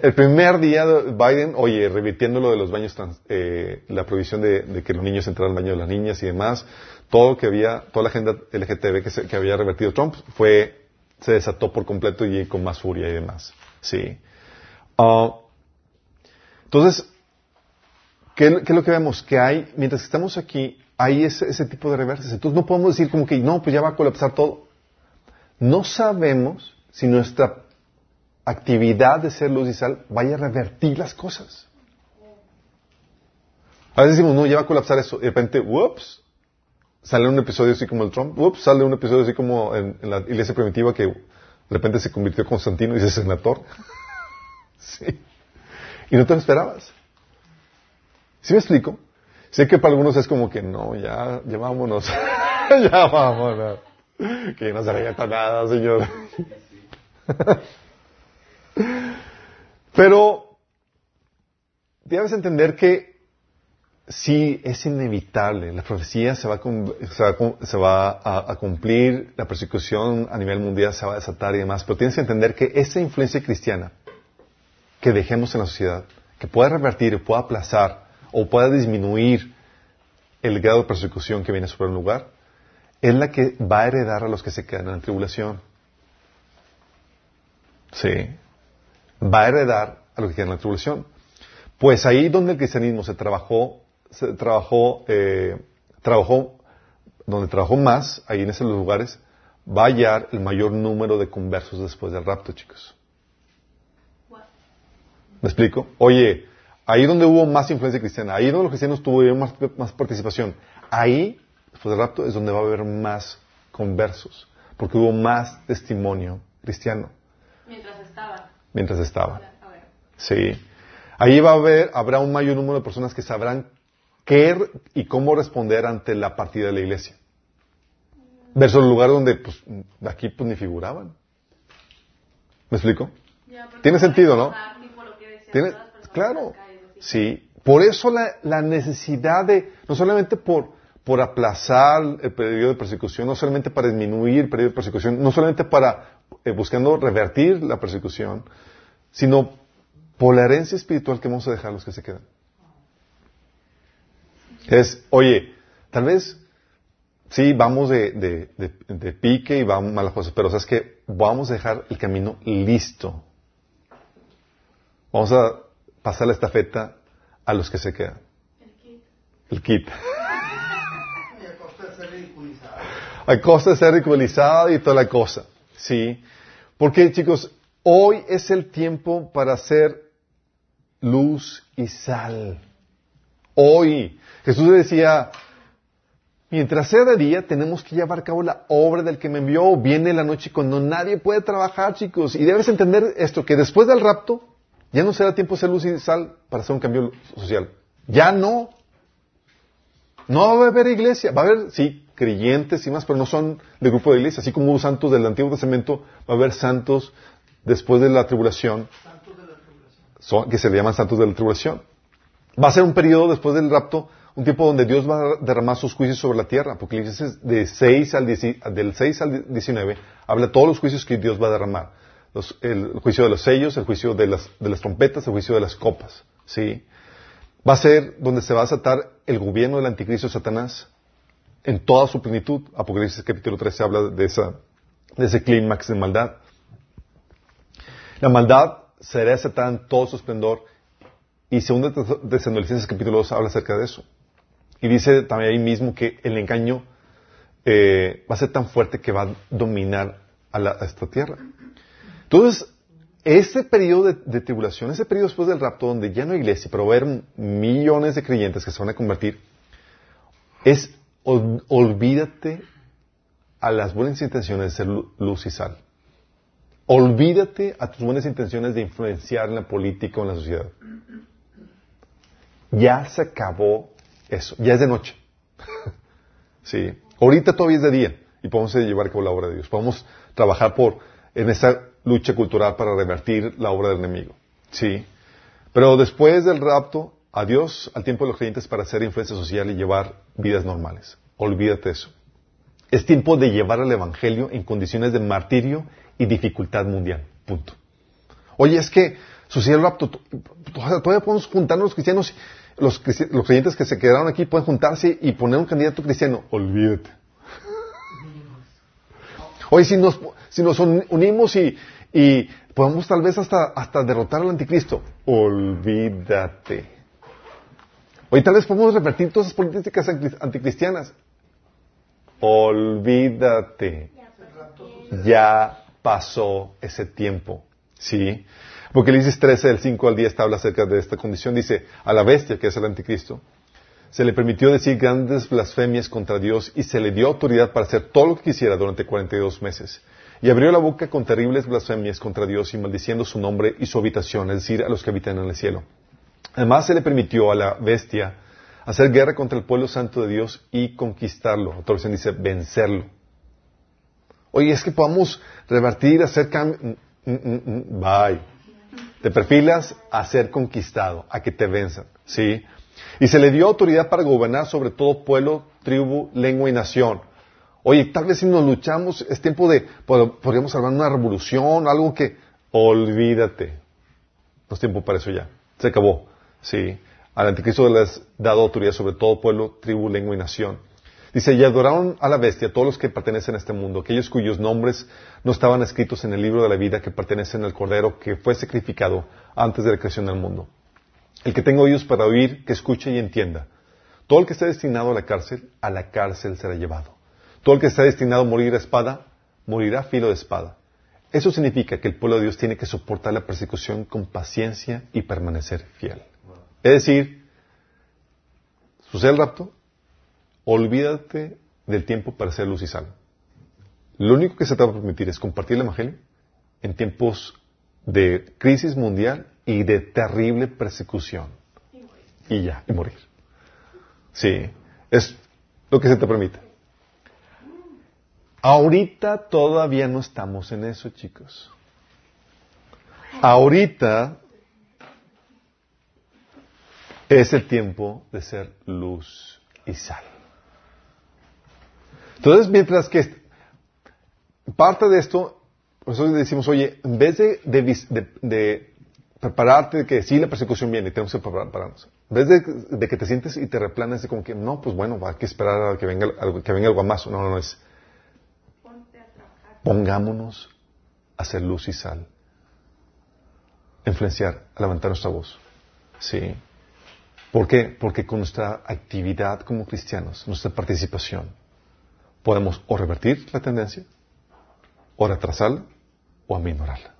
el primer día de Biden, oye, revirtiendo lo de los baños, eh, la prohibición de, que los niños entraran al baño de las niñas y demás, todo lo que había, toda la agenda LGTB que, que había revertido Trump fue se desató por completo y con más furia y demás. Sí. Ah, entonces, ¿qué, es lo que vemos? Que hay, mientras estamos aquí, hay ese, tipo de reverses. Entonces no podemos decir como que, no, pues ya va a colapsar todo. No sabemos si nuestra actividad de ser luz y sal vaya a revertir las cosas. A veces decimos, no, ya va a colapsar eso. Y de repente, whoops, sale un episodio así como el Trump, ups, sale un episodio así como en, la iglesia primitiva que de repente se convirtió Constantino y se senador. sí. Y no te lo esperabas. ¿Sí me explico? Sé que para algunos es como que no, ya, ya vámonos. ya vámonos. Que no se revienta nada, Señor. Pero debes entender que sí es inevitable. La profecía se va, a, se va, a, cumplir, la persecución a nivel mundial se va a desatar y demás, pero tienes que entender que esa influencia cristiana que dejemos en la sociedad, que pueda revertir, pueda aplazar o pueda disminuir el grado de persecución que viene sobre un lugar, es la que va a heredar a los que se quedan en la tribulación. Sí. Va a heredar a lo que queda en la tribulación. Pues ahí donde el cristianismo se trabajó, se trabajó, eh, trabajó, donde trabajó más, ahí en esos lugares, va a hallar el mayor número de conversos después del rapto, chicos. ¿Me explico? Oye, ahí donde hubo más influencia cristiana, ahí donde los cristianos tuvieron más, más participación, ahí, después del rapto, es donde va a haber más conversos, porque hubo más testimonio cristiano. Mientras estaban. Mientras estaban. Sí. Ahí va a haber, habrá un mayor número de personas que sabrán qué y cómo responder ante la partida de la iglesia. Versus el lugar donde, pues, aquí pues ni figuraban. ¿Me explico? Ya, Tiene sentido, ¿no? Tiene- claro. Sí. Por eso la, la necesidad de, no solamente por, por aplazar el periodo de persecución, no solamente para disminuir el periodo de persecución, no solamente para eh, buscando revertir la persecución, sino por la herencia espiritual que vamos a dejar a los que se quedan. Es, oye, tal vez sí vamos de, de, de- de pique y vamos malas cosas, pero sabes que vamos a dejar el camino listo. Vamos a pasar la estafeta a los que se quedan. El kit. El kit. Y a costa de ser ridiculizado. A costa de ser ridiculizado y toda la cosa. Sí. Porque, chicos, hoy es el tiempo para hacer luz y sal. Hoy. Jesús le decía, mientras sea de día, tenemos que llevar a cabo la obra del que me envió. Viene la noche cuando nadie puede trabajar, chicos. Y debes entender esto, que después del rapto, ya no será tiempo de ser luz y sal para hacer un cambio social. Ya no. No va a haber iglesia. Va a haber, sí, creyentes y más, pero no son del grupo de iglesia. Así como hubo santos del Antiguo Testamento, va a haber santos después de la tribulación, Santos de la tribulación. son- que se le llaman santos de la tribulación. Va a ser un periodo después del rapto, un tiempo donde Dios va a derramar sus juicios sobre la tierra. Apocalipsis de 6 al 10 del 6 al 19 habla de todos los juicios que Dios va a derramar. El, juicio de los sellos, el juicio de las, de las trompetas, el juicio de las copas. ¿sí? Va a ser donde se va a desatar el gobierno del anticristo Satanás en toda su plenitud. Apocalipsis capítulo 13 habla de, esa, de ese clímax de maldad. La maldad será desatada en todo su esplendor y segundo Tesalonicenses capítulo 2 habla acerca de eso. Y dice también ahí mismo que el engaño eh, va a ser tan fuerte que va a dominar a, esta tierra. Entonces, ese periodo de, tribulación, ese periodo después del rapto, donde ya no hay iglesia, pero va a haber millones de creyentes que se van a convertir, es ol- olvídate a las buenas intenciones de ser lu- luz y sal. Olvídate a tus buenas intenciones de influenciar en la política o en la sociedad. Ya se acabó eso. Ya es de noche. sí. Ahorita todavía es de día y podemos llevar a cabo la obra de Dios. Podemos trabajar por en esa lucha cultural para revertir la obra del enemigo. Sí. Pero después del rapto, adiós al tiempo de los creyentes para hacer influencia social y llevar vidas normales. Olvídate eso. Es tiempo de llevar el Evangelio en condiciones de martirio y dificultad mundial. Punto. Oye, es que sucedió el rapto. todavía podemos juntarnos los cristianos. Los, los creyentes que se quedaron aquí pueden juntarse y poner un candidato cristiano. Olvídate. Oye, si nos, si nos un- unimos y, y podemos tal vez hasta, hasta derrotar al anticristo. Olvídate. Oye, tal vez podemos revertir todas esas políticas anti- anticristianas. Olvídate. Ya pasó ese tiempo. ¿Sí? Apocalipsis 13, del 5 al 10, habla acerca de esta condición. Dice, a la bestia, que es el anticristo, se le permitió decir grandes blasfemias contra Dios y se le dio autoridad para hacer todo lo que quisiera durante 42 meses. Y abrió la boca con terribles blasfemias contra Dios y maldiciendo su nombre y su habitación, es decir, a los que habitan en el cielo. Además se le permitió a la bestia hacer guerra contra el pueblo santo de Dios y conquistarlo. Otra versión dice vencerlo. Oye, es que podamos revertir, hacer cambio. Mm, mm, mm, Bye. Te perfilas a ser conquistado, a que te venzan. ¿Sí? Y se le dio autoridad para gobernar sobre todo pueblo, tribu, lengua y nación. Oye, tal vez si nos luchamos, es tiempo de, pod- podríamos salvar una revolución, algo que, olvídate. No es tiempo para eso ya. Se acabó. Sí. Al anticristo le has dado autoridad sobre todo pueblo, tribu, lengua y nación. Dice, y adoraron a la bestia todos los que pertenecen a este mundo, aquellos cuyos nombres no estaban escritos en el libro de la vida que pertenecen al Cordero que fue sacrificado antes de la creación del mundo. El que tenga oídos para oír, que escuche y entienda. Todo el que esté destinado a la cárcel, a la cárcel será llevado. Todo el que esté destinado a morir a espada, morirá a filo de espada. Eso significa que el pueblo de Dios tiene que soportar la persecución con paciencia y permanecer fiel. Es decir, sucede el rapto, olvídate del tiempo para ser luz y sal. Lo único que se te va a permitir es compartir el Evangelio en tiempos de crisis mundial y de terrible persecución. Y ya, y morir. Sí, es lo que se te permite. Ahorita todavía no estamos en eso, chicos. Ahorita es el tiempo de ser luz y sal. Entonces, mientras que parte de esto, nosotros decimos, oye, en vez de, de, de, prepararte de que sí, la persecución viene y tenemos que prepararnos, en vez de, que te sientes y te replanes de como que, no, pues bueno, hay que esperar a que venga, que venga algo más. No, no, no, es pongámonos a hacer luz y sal. Influenciar, a levantar nuestra voz. Sí. ¿Por qué? Porque con nuestra actividad como cristianos, nuestra participación, podemos o revertir la tendencia, o retrasarla, o aminorarla.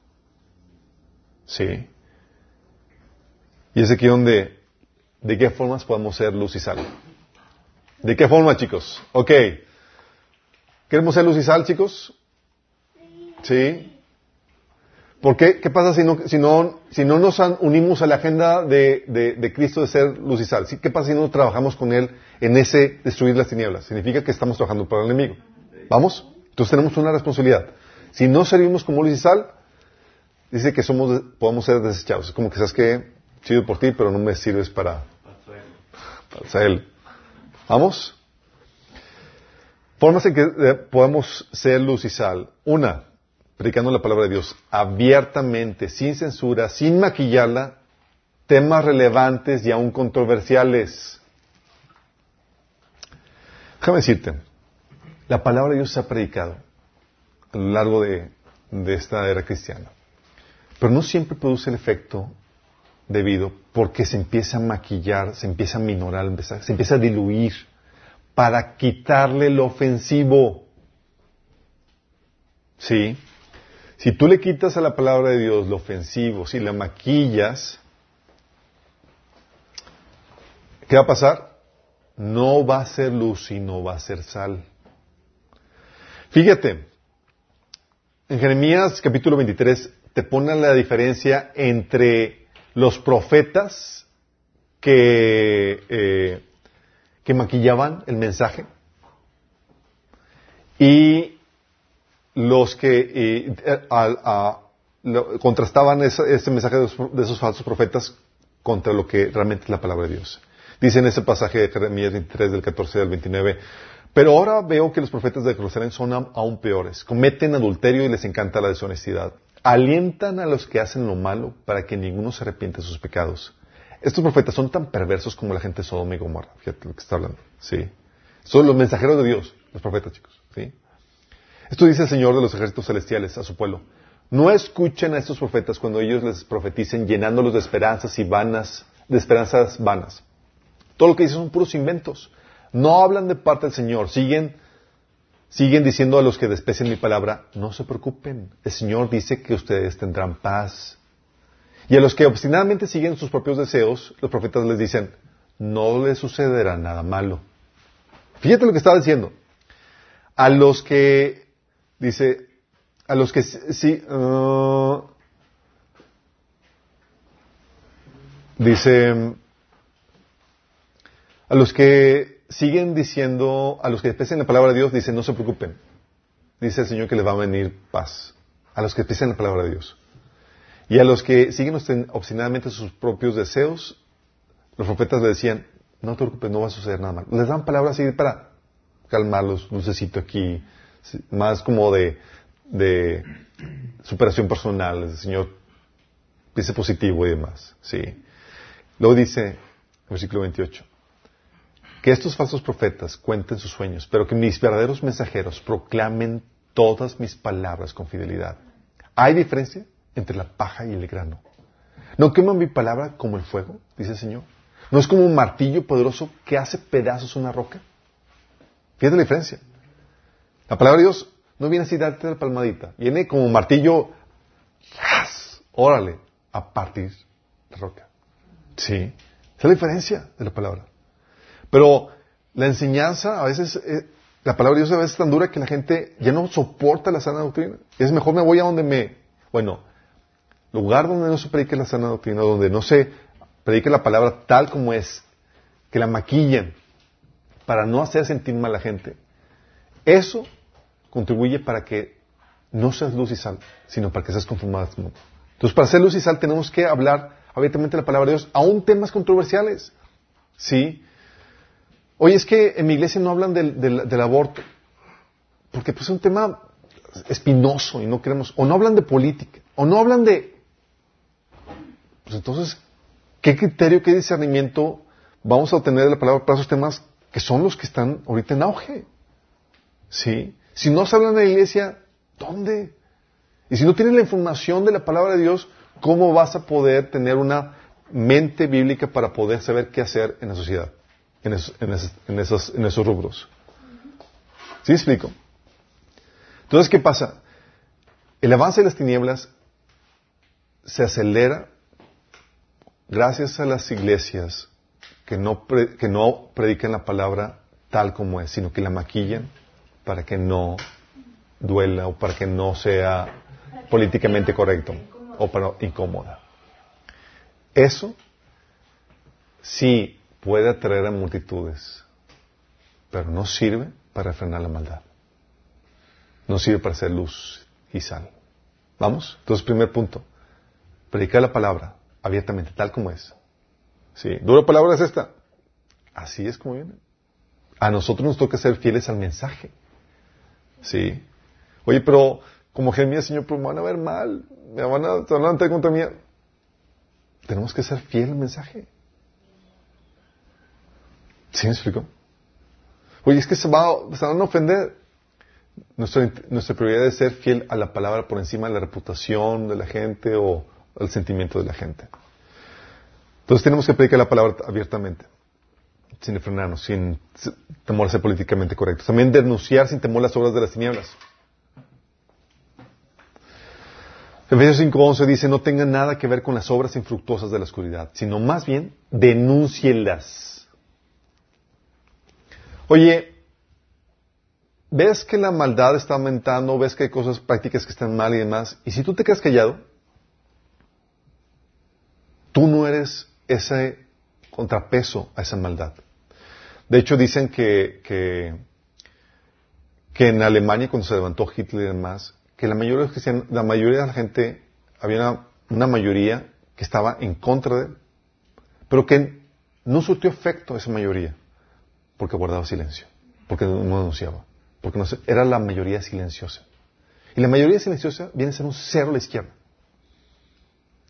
Sí. Y es aquí donde, ¿de qué formas podemos ser luz y sal? ¿De qué forma, chicos? Ok. ¿Queremos ser luz y sal, chicos? ¿Sí? ¿Por qué? ¿Qué pasa si no, si no, si no nos unimos a la agenda de, de, Cristo de ser luz y sal? ¿Qué pasa si no trabajamos con Él en ese destruir las tinieblas? Significa que estamos trabajando para el enemigo. ¿Vamos? Entonces tenemos una responsabilidad. Si no servimos como luz y sal, dice que somos, podemos ser desechados. Es como que sabes que sirve por ti, pero no me sirves para, para Él. ¿Vamos? Formas en que eh, podemos ser luz y sal. Una, predicando la palabra de Dios abiertamente, sin censura, sin maquillarla, temas relevantes y aún controversiales. Déjame decirte, la palabra de Dios se ha predicado a lo largo de, esta era cristiana, pero no siempre produce el efecto debido porque se empieza a maquillar, se empieza a minorar, se empieza a diluir para quitarle lo ofensivo. ¿Sí? Si tú le quitas a la palabra de Dios lo ofensivo, si la maquillas, ¿qué va a pasar? No va a ser luz y no va a ser sal. Fíjate, en Jeremías capítulo 23 te pone la diferencia entre los profetas que, eh, que maquillaban el mensaje y los que contrastaban ese, mensaje de, esos falsos profetas contra lo que realmente es la palabra de Dios. Dice en ese pasaje de Jeremías 23 del 14 al 29, pero ahora veo que los profetas de Jerusalén son aún peores, cometen adulterio y les encanta la deshonestidad, alientan a los que hacen lo malo para que ninguno se arrepiente de sus pecados. Estos profetas son tan perversos como la gente de Sodoma y Gomorra, fíjate lo que está hablando, sí. Son los mensajeros de Dios, los profetas, chicos, sí. Esto dice el Señor de los ejércitos celestiales a su pueblo. No escuchen a estos profetas cuando ellos les profeticen llenándolos de esperanzas y vanas, de esperanzas vanas. Todo lo que dicen son puros inventos. No hablan de parte del Señor. Siguen, siguen diciendo a los que desprecian mi palabra, no se preocupen. El Señor dice que ustedes tendrán paz. Y a los que obstinadamente siguen sus propios deseos, los profetas les dicen, no les sucederá nada malo. Fíjate lo que estaba diciendo. A los que Dice, a los que sí, uh, dice, a los que siguen diciendo, a los que pesen la palabra de Dios, dice, no se preocupen. Dice el Señor que les va a venir paz. A los que pesen la palabra de Dios. Y a los que siguen obstinadamente sus propios deseos, los profetas le decían, no te preocupes, no va a suceder nada mal. Les dan palabras así para calmarlos, necesito aquí, más como de, de superación personal, el Señor dice positivo y demás, sí. Luego dice, versículo 28, que estos falsos profetas cuenten sus sueños, pero que mis verdaderos mensajeros proclamen todas mis palabras con fidelidad. Hay diferencia entre la paja y el grano. No queman mi palabra como el fuego, dice el Señor. No es como un martillo poderoso que hace pedazos una roca. Fíjate la diferencia. La palabra de Dios no viene así, darte la palmadita. Viene como un martillo, ¡ras! órale, a partir la roca. Sí. Esa es la diferencia de la palabra. Pero la enseñanza, a veces, eh, la palabra de Dios a veces es tan dura que la gente ya no soporta la sana doctrina. Es mejor me voy a donde me, bueno, lugar donde no se predique la sana doctrina, donde no se predique la palabra tal como es, que la maquillen para no hacer sentir mal a la gente. Eso contribuye para que no seas luz y sal, sino para que seas conformado al mundo. Entonces, para ser luz y sal tenemos que hablar abiertamente la palabra de Dios, aún temas controversiales. ¿Sí? Oye, es que en mi iglesia no hablan del, del- del aborto, porque pues es un tema espinoso y no queremos, o no hablan de política, o no hablan de... Pues entonces, ¿qué criterio, qué discernimiento vamos a obtener de la palabra para esos temas que son los que están ahorita en auge? ¿Sí? Si no se hablan de la iglesia, ¿dónde? Y si no tienes la información de la palabra de Dios, ¿cómo vas a poder tener una mente bíblica para poder saber qué hacer en la sociedad, en esos, en en esos, en esos rubros? ¿Sí explico? Entonces, ¿qué pasa? El avance de las tinieblas se acelera gracias a las iglesias que no, que no predican la palabra tal como es, sino que la maquillan para que no duela o para que no sea políticamente correcto o para incómoda. Eso sí puede atraer a multitudes, pero no sirve para frenar la maldad. No sirve para hacer luz y sal. ¿Vamos? Entonces, primer punto. Predicar la palabra abiertamente, tal como es. Sí. ¿Dura palabra es esta? Así es como viene. A nosotros nos toca ser fieles al mensaje. Sí. Oye, pero como Jeremías, Señor, pero me van a ver mal. Me van a levantar contra mí. Tenemos que ser fieles al mensaje. ¿Sí me explico? Oye, es que se, va, se van a ofender. Nuestra, nuestra prioridad es ser fiel a la palabra por encima de la reputación de la gente o el sentimiento de la gente. Entonces tenemos que predicar la palabra abiertamente, sin frenarnos, sin temor a ser políticamente correctos. También denunciar sin temor las obras de las tinieblas. Efesios 5.11 dice, no tengan nada que ver con las obras infructuosas de la oscuridad, sino más bien denúncielas. Oye, ves que la maldad está aumentando, ves que hay cosas prácticas que están mal y demás, y si tú te quedas callado, tú no eres ese contrapeso a esa maldad. De hecho, dicen que, que, en Alemania, cuando se levantó Hitler y demás, que la mayoría de cristianos, la mayoría de la gente, había una, una mayoría que estaba en contra de él, pero que no surtió efecto esa mayoría, porque guardaba silencio, porque no denunciaba, porque no era la mayoría silenciosa. Y la mayoría silenciosa viene a ser un cero a la izquierda.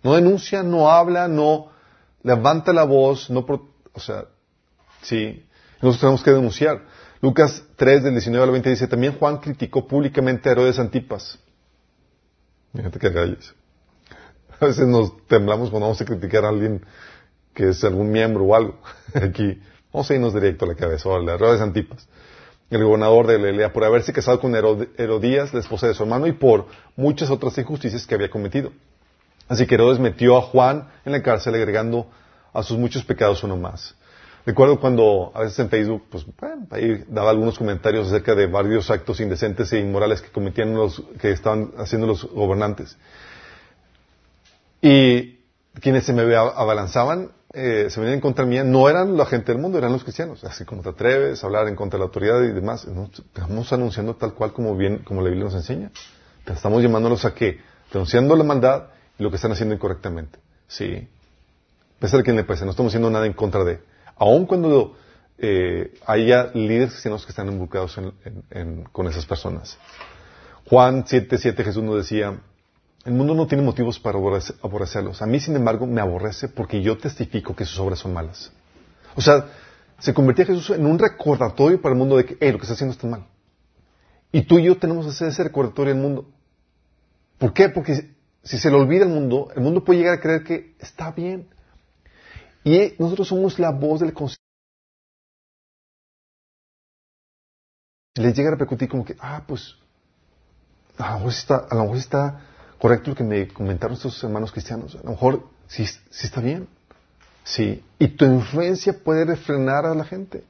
No denuncia, no habla, no levanta la voz, no, pro- o sea, sí, nosotros tenemos que denunciar. Lucas 3 del 19 al 20 dice, también Juan criticó públicamente a Herodes Antipas. Fíjate que galles. A veces nos temblamos cuando vamos a criticar a alguien que es algún miembro o algo. Aquí, vamos a irnos directo a la cabeza. Órale, Herodes Antipas, el gobernador de Galilea, por haberse casado con Herod- Herodías, la esposa de su hermano, y por muchas otras injusticias que había cometido. Así que Herodes metió a Juan en la cárcel agregando a sus muchos pecados uno más. Recuerdo cuando a veces en Facebook, pues bueno, ahí daba algunos comentarios acerca de varios actos indecentes e inmorales que cometían los, que estaban haciendo los gobernantes. Y quienes se me abalanzaban, eh, se venían en contra mía, no eran la gente del mundo, eran los cristianos. Así como te atreves a hablar en contra de la autoridad y demás. No, estamos anunciando tal cual como bien, como la Biblia nos enseña. Estamos llamándolos a que, denunciando la maldad lo que están haciendo incorrectamente. Sí. Pese a quien le pese, no estamos haciendo nada en contra de. Aun cuando eh, haya líderes cristianos que están involucrados en- en- en- con esas personas. Juan 7, 7 Jesús nos decía, el mundo no tiene motivos para aborrece- aborrecerlos. A mí, sin embargo, me aborrece porque yo testifico que sus obras son malas. O sea, se convertía Jesús en un recordatorio para el mundo de que, hey, lo que está haciendo está mal. Y tú y yo tenemos que hacer ese recordatorio al mundo. ¿Por qué? Porque si se le olvida al mundo, el mundo puede llegar a creer que está bien. Y nosotros somos la voz del conciencia. Les llega a repercutir como que, ah, pues, a lo mejor está, a lo mejor está correcto lo que me comentaron estos hermanos cristianos. A lo mejor sí, sí está bien. Sí. Y tu influencia puede refrenar a la gente.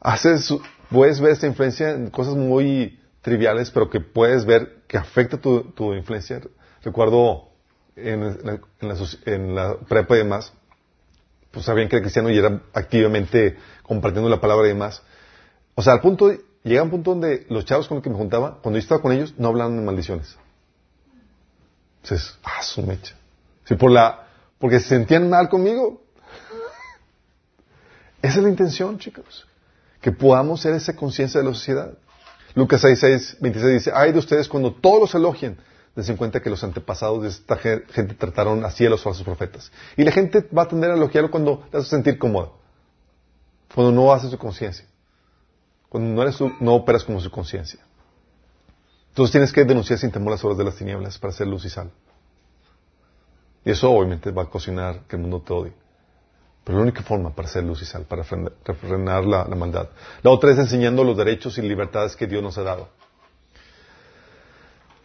Haces, puedes ver esta influencia en cosas muy triviales, pero que puedes ver que afecta tu, tu influencia. Recuerdo en la, prepa y demás, pues sabían que era cristiano y era activamente compartiendo la palabra y demás. O sea, al punto, llega un punto donde los chavos con los que me juntaba, cuando yo estaba con ellos, no hablaban de maldiciones. Entonces, ah, su mecha. Sí, por la, porque se sentían mal conmigo. Esa es la intención, chicos. Que podamos ser esa conciencia de la sociedad. Lucas 6, 6, 26 dice, ay de ustedes cuando todos los elogien, dense cuenta que los antepasados de esta gente trataron así a los falsos profetas. Y la gente va a tender a elogiarlo cuando te hace sentir cómodo. Cuando no hace su conciencia. Cuando no, eres, no operas como su conciencia. Entonces tienes que denunciar sin temor las obras de las tinieblas para hacer luz y sal. Y eso obviamente va a cocinar que el mundo te odie. Pero la única forma para hacer luz y sal, para frenar la, maldad. La otra es enseñando los derechos y libertades que Dios nos ha dado.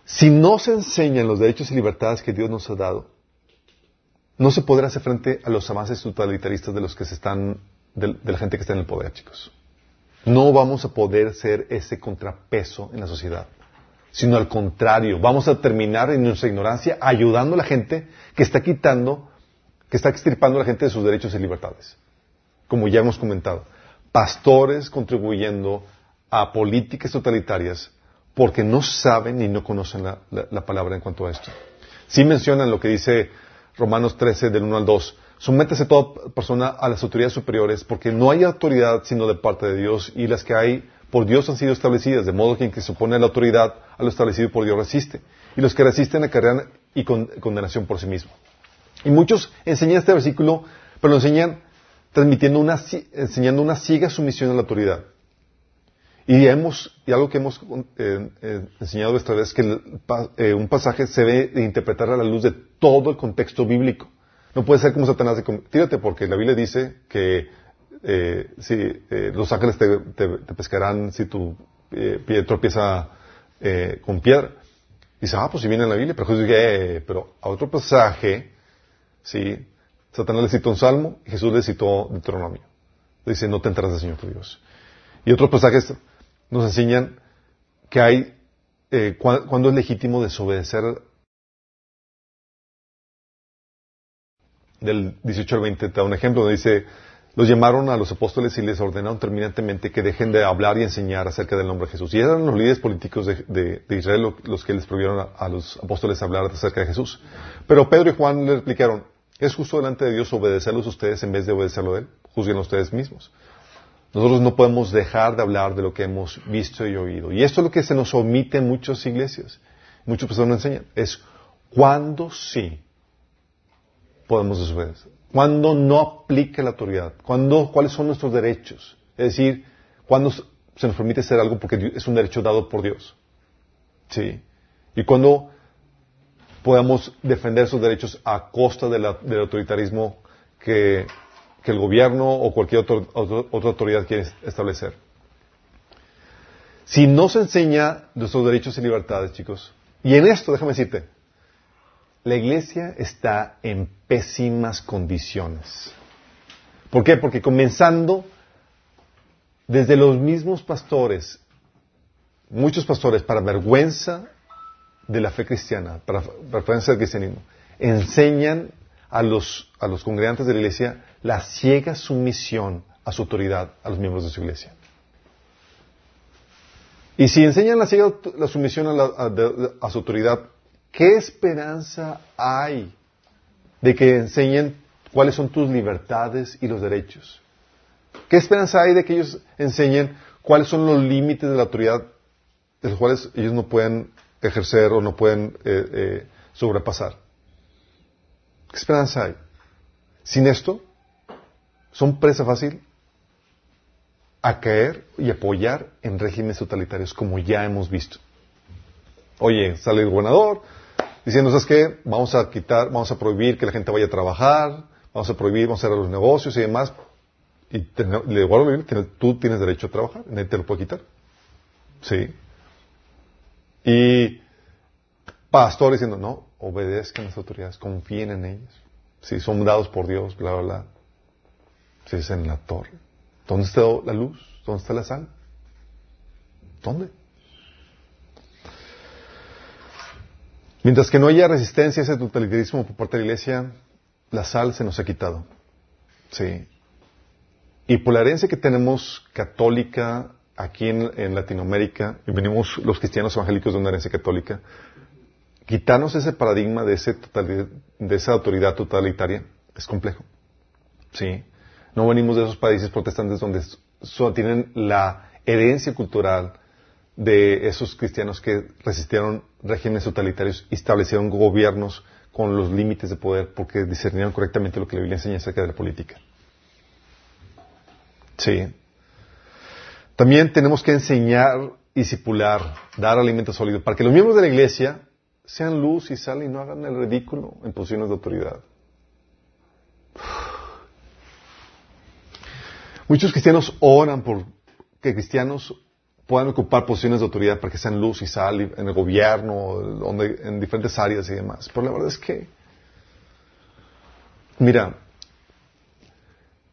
Si no se enseñan los derechos y libertades que Dios nos ha dado, no se podrá hacer frente a los avances totalitaristas de los que se están, de, de la gente que está en el poder, chicos. No vamos a poder ser ese contrapeso en la sociedad sino al contrario, vamos a terminar en nuestra ignorancia ayudando a la gente que está quitando, que está extirpando a la gente de sus derechos y libertades. Como ya hemos comentado, pastores contribuyendo a políticas totalitarias porque no saben y no conocen la, la, la palabra en cuanto a esto. Sí mencionan lo que dice Romanos 13 del 1 al 2. Sométese toda persona a las autoridades superiores porque no hay autoridad sino de parte de Dios y las que hay por Dios han sido establecidas, de modo que quien se opone a la autoridad a lo establecido por Dios resiste. Y los que resisten acarrean y con, condenación por sí mismo. Y muchos enseñan este versículo, pero lo enseñan transmitiendo una, enseñando una ciega sumisión a la autoridad. Y, hemos, y algo que hemos eh, eh, enseñado esta vez es que el, eh, un pasaje se debe interpretar a la luz de todo el contexto bíblico. No puede ser como Satanás de, tírate porque la Biblia dice que eh, si eh, los ángeles te, pescarán si tu eh, pie tropieza con piedra. Y dice, ah, pues si viene en la Biblia, pero Jesús dice, pero a otro pasaje, sí, Satanás le citó un salmo y Jesús le citó Deuteronomio. Dice, no te enteras del Señor tu Dios. Y otros pasajes nos enseñan que hay, eh, cu cuando es legítimo desobedecer del 18 al 20 te da un ejemplo donde dice, los llamaron a los apóstoles y les ordenaron terminantemente que dejen de hablar y enseñar acerca del nombre de Jesús. Y eran los líderes políticos de Israel los que les prohibieron a, a, los apóstoles hablar acerca de Jesús. Pero Pedro y Juan le explicaron, ¿es justo delante de Dios obedecerlos a ustedes en vez de obedecerlo a Él? Juzguen ustedes mismos. Nosotros no podemos dejar de hablar de lo que hemos visto y oído. Y esto es lo que se nos omite en muchas iglesias. Muchas personas no enseñan. Es cuándo sí podemos desobedecer. Cuando no aplica la autoridad. Cuando, ¿Cuáles son nuestros derechos? Es decir, cuando se nos permite hacer algo porque es un derecho dado por Dios. ¿Sí? Y cuando podamos defender esos derechos a costa de la, del autoritarismo que, el gobierno o cualquier otro, otra autoridad quiere establecer. Si no se enseña nuestros derechos y libertades, chicos, y en esto, déjame decirte, la iglesia está en pésimas condiciones. ¿Por qué? Porque comenzando desde los mismos pastores, muchos pastores, para vergüenza de la fe cristiana, para vergüenza del cristianismo, enseñan a los, a los congregantes de la iglesia la ciega sumisión a su autoridad, a los miembros de su iglesia. Y si enseñan la ciega la sumisión a, la, a, a su autoridad, ¿qué esperanza hay de que enseñen cuáles son tus libertades y los derechos? ¿Qué esperanza hay de que ellos enseñen cuáles son los límites de la autoridad de los cuales ellos no pueden ejercer o no pueden eh, eh, sobrepasar? ¿Qué esperanza hay? Sin esto, son presa fácil a caer y apoyar en regímenes totalitarios, como ya hemos visto. Oye, sale el gobernador diciendo, ¿sabes qué? Vamos a quitar, vamos a prohibir que la gente vaya a trabajar, vamos a prohibir, vamos a cerrar los negocios y demás. Y te- le vuelvo a decir, tú tienes derecho a trabajar, nadie te lo puede quitar. Sí. Y pastor diciendo, no, obedezcan las autoridades, confíen en ellas. Si son dados por Dios, bla, bla, bla. Si es en la torre. ¿Dónde está la luz? ¿Dónde está la sal? ¿Dónde? Mientras que no haya resistencia a ese totalitarismo por parte de la iglesia, la sal se nos ha quitado. Sí. Y por la herencia que tenemos católica aquí en, Latinoamérica, y venimos los cristianos evangélicos de una herencia católica, quitarnos ese paradigma de, ese de esa autoridad totalitaria es complejo. Sí. No venimos de esos países protestantes donde so- tienen la herencia cultural de esos cristianos que resistieron regímenes totalitarios y establecieron gobiernos con los límites de poder porque discernieron correctamente lo que la Biblia enseña acerca de la política. Sí. También tenemos que enseñar y discipular, dar alimento sólido, para que los miembros de la iglesia sean luz y sal y no hagan el ridículo en posiciones de autoridad. Muchos cristianos oran por que cristianos puedan ocupar posiciones de autoridad para que sean luz y sal en el gobierno, en diferentes áreas y demás. Pero la verdad es que, mira,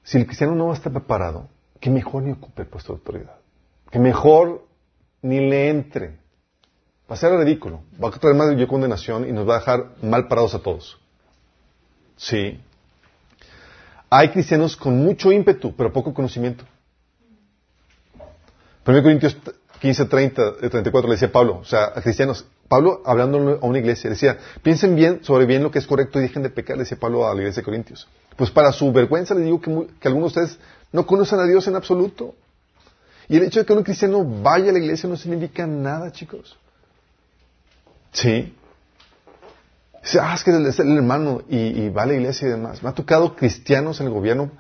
si el cristiano no va a estar preparado, que mejor ni ocupe el puesto de autoridad. Que mejor ni le entre. Va a ser ridículo. Va a traer más de condenación y nos va a dejar mal parados a todos. Sí. Hay cristianos con mucho ímpetu, pero poco conocimiento. 1 Corintios 15, 30, eh, 34 le decía Pablo, o sea, a cristianos, Pablo hablando a una iglesia, decía, piensen bien sobre bien lo que es correcto y dejen de pecar, le decía Pablo a la iglesia de Corintios. Pues para su vergüenza les digo que, que algunos de ustedes no conocen a Dios en absoluto. Y el hecho de que un cristiano vaya a la iglesia no significa nada, chicos. Sí. Dice, ah, es que es el hermano y, va a la iglesia y demás. Me ha tocado cristianos en el gobierno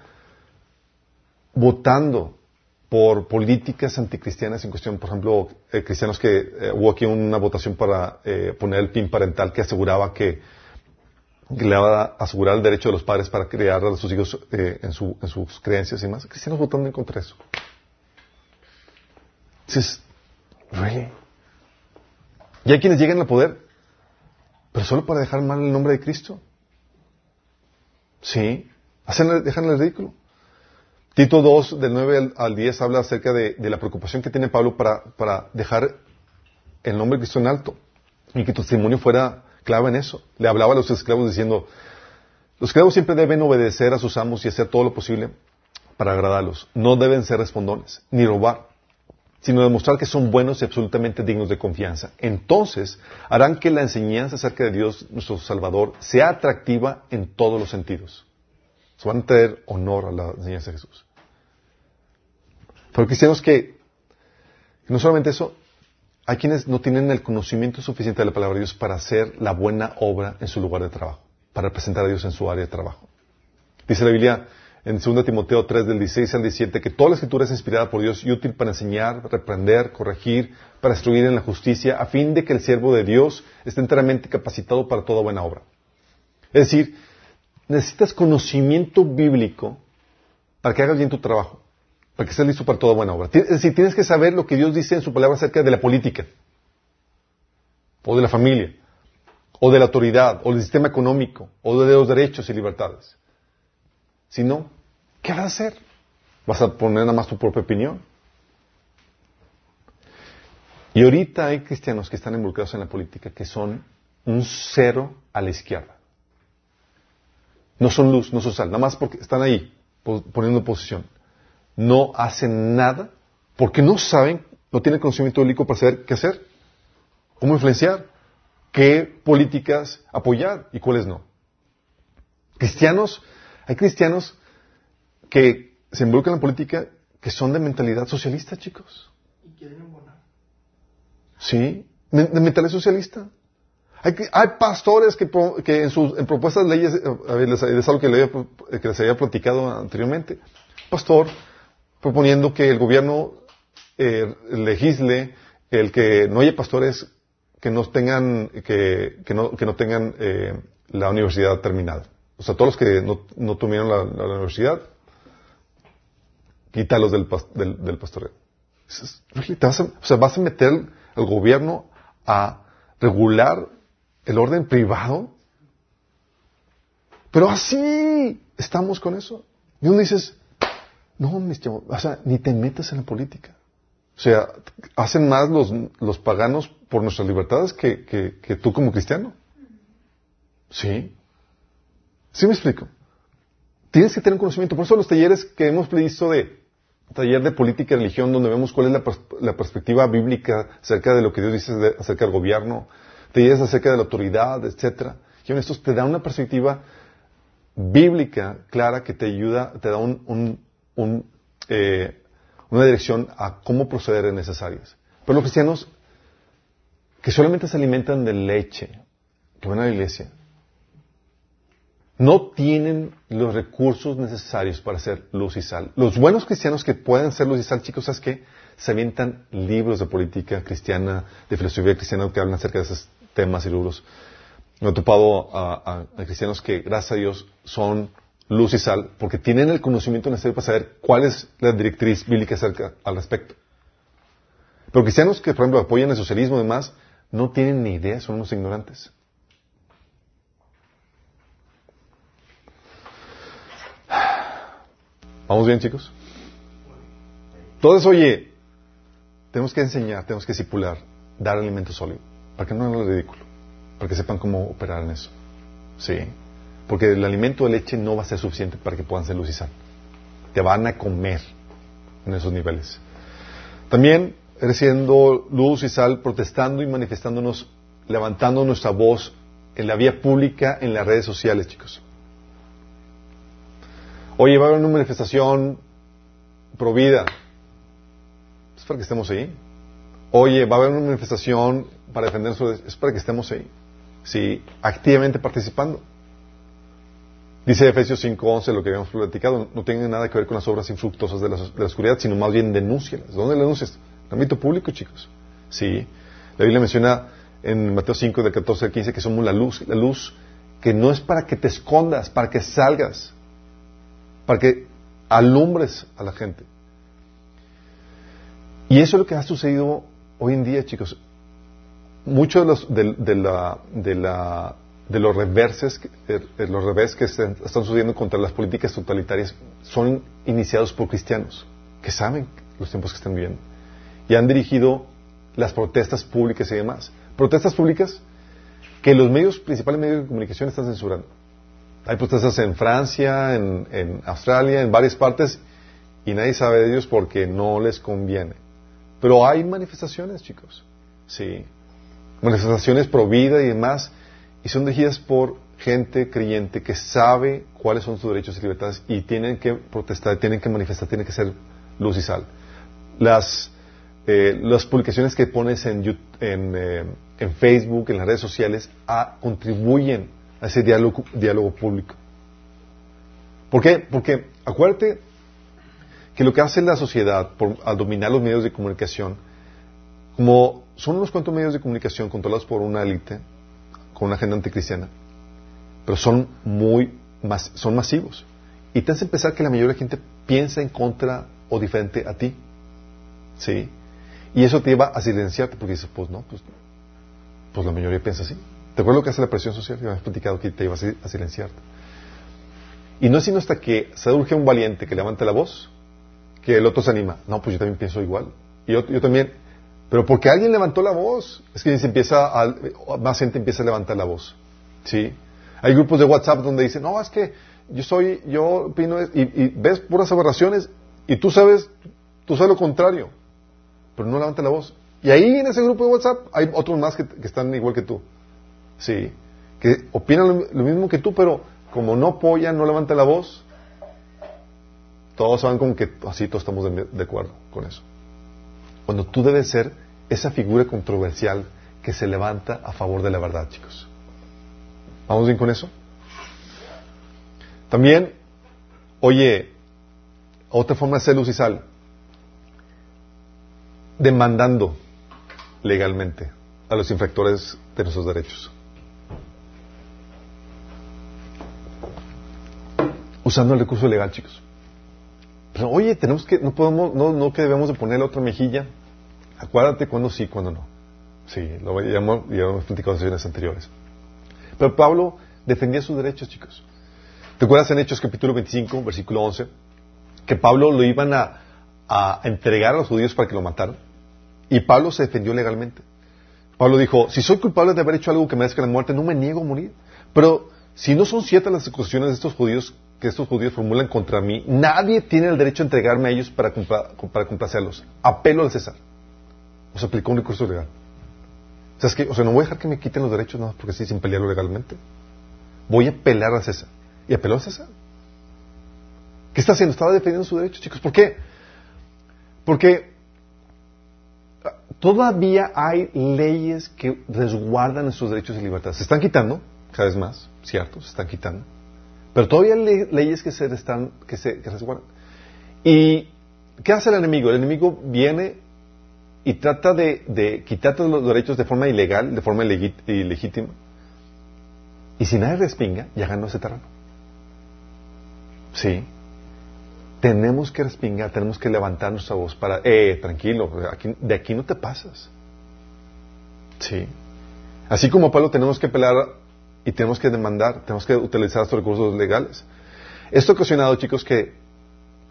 votando por políticas anticristianas en cuestión, por ejemplo, eh, cristianos que eh, hubo aquí una votación para eh, poner el PIN parental que aseguraba que, que le va a asegurar el derecho de los padres para criar a sus hijos eh, en, su- en sus creencias y más. Cristianos votando en contra de eso. Dices, ¿really? Y hay quienes llegan al poder, pero solo para dejar mal el nombre de Cristo. Sí, hacen, dejan el ridículo. Tito 2, del 9 al, al 10, habla acerca de, de la preocupación que tiene Pablo para, para dejar el nombre de Cristo en alto y que tu testimonio fuera clave en eso. Le hablaba a los esclavos diciendo, los esclavos siempre deben obedecer a sus amos y hacer todo lo posible para agradarlos. No deben ser respondones, ni robar, sino demostrar que son buenos y absolutamente dignos de confianza. Entonces harán que la enseñanza acerca de Dios, nuestro Salvador, sea atractiva en todos los sentidos. Se van a traer honor a la enseñanza de Jesús. Pero cristianos que no solamente eso, hay quienes no tienen el conocimiento suficiente de la palabra de Dios para hacer la buena obra en su lugar de trabajo, para representar a Dios en su área de trabajo. Dice la Biblia en 2 Timoteo 3 del 16 al 17 que toda la escritura es inspirada por Dios y útil para enseñar, reprender, corregir, para instruir en la justicia, a fin de que el siervo de Dios esté enteramente capacitado para toda buena obra. Es decir, necesitas conocimiento bíblico para que hagas bien tu trabajo, para que estés listo para toda buena obra. Es decir, tienes que saber lo que Dios dice en su palabra acerca de la política, o de la familia, o de la autoridad, o del sistema económico, o de los derechos y libertades. Si no, ¿qué vas a hacer? ¿Vas a poner nada más tu propia opinión? Y ahorita hay cristianos que están involucrados en la política que son un cero a la izquierda. No son luz, no son sal, nada más porque están ahí poniendo posición. No hacen nada porque no saben, no tienen conocimiento bíblico para saber qué hacer, cómo influenciar, qué políticas apoyar y cuáles no. Cristianos, hay cristianos que se involucran en la política que son de mentalidad socialista, chicos. Y quieren embonar. Sí, de, mentalidad socialista. Hay, hay pastores que, que en sus en propuestas de leyes, a ver, les, es algo que, le, que les había platicado anteriormente. Pastor proponiendo que el gobierno eh, legisle el que no haya pastores que no tengan, que, que no, que no tengan eh, la universidad terminada. O sea, todos los que no, no tuvieron la, la universidad, quítalos del, del, del pastoreo. Dices, "Really, te vas a- o sea, vas a meter al gobierno a regular el orden privado. Pero así estamos con eso. Y uno dices, no, mis chavos, o sea, ni te metas en la política. O sea, hacen más los, los paganos por nuestras libertades que, que, que tú como cristiano. ¿Sí? ¿Sí me explico? Tienes que tener un conocimiento. Por eso los talleres que hemos visto de taller de política y religión, donde vemos cuál es la, la perspectiva bíblica acerca de lo que Dios dice acerca del gobierno, talleres acerca de la autoridad, etcétera. Y en estos te da una perspectiva bíblica clara que te ayuda, te da un, un- eh, una dirección a cómo proceder en esas áreas. Pero los cristianos que solamente se alimentan de leche, que van a la iglesia, no tienen los recursos necesarios para ser luz y sal. Los buenos cristianos que pueden ser luz y sal, chicos, es que se avientan libros de política cristiana, de filosofía cristiana que hablan acerca de esos temas y libros. Me he topado a- a cristianos que, gracias a Dios, son luz y sal, porque tienen el conocimiento necesario para saber cuál es la directriz bíblica acerca al respecto. Pero cristianos que, por ejemplo, apoyan el socialismo y demás, no tienen ni idea, son unos ignorantes. ¿Vamos bien, chicos? Entonces, oye, tenemos que enseñar, tenemos que estipular, dar alimento sólido, para que no hagan lo ridículo, para que sepan cómo operar en eso. Sí. Porque el alimento de leche no va a ser suficiente para que puedan ser luz y sal. Te van a comer en esos niveles. También eres siendo luz y sal, protestando y manifestándonos, levantando nuestra voz en la vía pública, en las redes sociales, chicos. Oye, va a haber una manifestación pro vida. Es para que estemos ahí. Oye, va a haber una manifestación para defender nuestro Es para que estemos ahí. Sí, activamente participando. Dice Efesios 5.11, lo que habíamos platicado, no tiene nada que ver con las obras infructuosas de la, oscuridad, sino más bien denúncialas. ¿Dónde las denuncias? En el ámbito público, chicos. Sí. La Biblia menciona en Mateo 5, del 14 al 15, que somos la luz. La luz que no es para que te escondas, para que salgas, para que alumbres a la gente. Y eso es lo que ha sucedido hoy en día, chicos. Muchos de los, de la, de, la, de los reverses, los revés que están sucediendo contra las políticas totalitarias son iniciados por cristianos que saben los tiempos que están viviendo y han dirigido las protestas públicas y demás. Protestas públicas que los medios, principales medios de comunicación están censurando. Hay protestas en Francia, en, en Australia, en varias partes, y nadie sabe de ellos porque no les conviene. Pero hay manifestaciones, chicos. Sí. Manifestaciones pro vida y demás, y son dirigidas por gente creyente que sabe cuáles son sus derechos y libertades y tienen que protestar, tienen que manifestar, tienen que ser luz y sal. Las, eh, las publicaciones que pones en, en, eh, en Facebook, en las redes sociales, ah, contribuyen a ese diálogo, diálogo público. ¿Por qué? Porque acuérdate que lo que hace la sociedad por- al dominar los medios de comunicación, como son unos cuantos medios de comunicación controlados por una élite, con una agenda anticristiana, pero son muy son masivos. Y te hace pensar que la mayoría de la gente piensa en contra o diferente a ti. ¿Sí? Y eso te lleva a silenciarte porque dices, pues no, pues, pues la mayoría piensa así. ¿Te acuerdas lo que hace la presión social? Ya has platicado que te lleva a silenciarte. Y no es sino hasta que se urge un valiente que levante la voz que el otro se anima. No, pues yo también pienso igual. Y yo, yo también. Pero porque alguien levantó la voz, es que se empieza a, más gente empieza a levantar la voz. ¿Sí? Hay grupos de WhatsApp donde dicen, no, es que yo soy, yo opino, es-", y, ves puras aberraciones y tú sabes, tú sabes lo contrario, pero no levanta la voz. Y ahí en ese grupo de WhatsApp hay otros más que, están igual que tú. Sí. Que opinan lo, mismo que tú, pero como no apoyan, no levantan la voz, todos saben como que así todos estamos de acuerdo con eso. Cuando tú debes ser esa figura controversial que se levanta a favor de la verdad, chicos. ¿Vamos bien con eso? También, oye, otra forma de ser luz y sal, demandando legalmente a los infractores de nuestros derechos. Usando el recurso legal, chicos. Pero, oye, tenemos que, no podemos, no, no que debemos de poner la otra mejilla. Acuérdate cuándo sí, cuándo no. Sí, lo ya platicado en sesiones anteriores. Pero Pablo defendía sus derechos, chicos. ¿Te acuerdas en Hechos capítulo 25, versículo 11? Que Pablo lo iban a, a entregar a los judíos para que lo mataran. Y Pablo se defendió legalmente. Pablo dijo, si soy culpable de haber hecho algo que merezca la muerte, no me niego a morir. Pero si no son ciertas las acusaciones de estos judíos que estos judíos formulan contra mí, nadie tiene el derecho a entregarme a ellos para, compla- para complacerlos. Apelo al César. O aplicó un recurso legal. O sea, no voy a dejar que me quiten los derechos nada más porque sí, sin pelearlo legalmente. Voy a apelar a César. ¿Y apeló a César? ¿Qué está haciendo? Estaba defendiendo sus derechos, chicos. ¿Por qué? Porque todavía hay leyes que resguardan nuestros derechos y libertades. Se están quitando, cada vez más, cierto, se están quitando. Pero todavía hay le- leyes que se están, que se resguardan. ¿Y qué hace el enemigo? El enemigo viene y trata de, de quitarte los derechos de forma ilegal, de forma ilegítima. Y si nadie respinga, ya ganó ese terreno. Sí. Tenemos que respingar, tenemos que levantar nuestra voz para, eh, tranquilo, aquí- de aquí no te pasas. Sí. Así como Pablo tenemos que pelear y tenemos que demandar, tenemos que utilizar estos recursos legales. Esto ha ocasionado, chicos, que,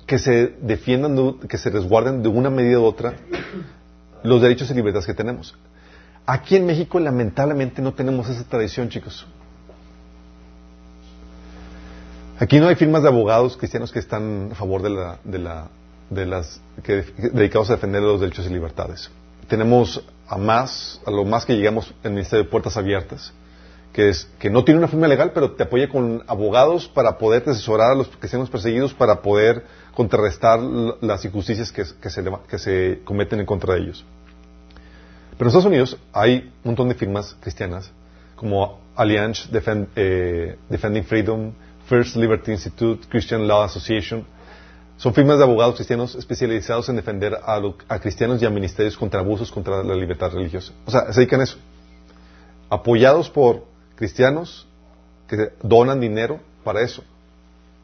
que se defiendan, de- que se resguarden de una medida u otra los derechos y libertades que tenemos. Aquí en México, lamentablemente, no tenemos esa tradición, chicos. Aquí no hay firmas de abogados cristianos que están a favor de, la, de, la, de las que, que- dedicados a defender los derechos y libertades. Tenemos a más, a lo más que llegamos en el Ministerio de Puertas Abiertas, que es que no tiene una firma legal, pero te apoya con abogados para poder asesorar a los cristianos perseguidos para poder contrarrestar las injusticias que, que se, que se cometen en contra de ellos. Pero en Estados Unidos hay un montón de firmas cristianas como Alliance Defend- eh, Defending Freedom, First Liberty Institute, Christian Law Association. Son firmas de abogados cristianos especializados en defender a, lo- a cristianos y a ministerios contra abusos contra la libertad religiosa. O sea, se dedican a eso. Apoyados por cristianos que donan dinero para eso.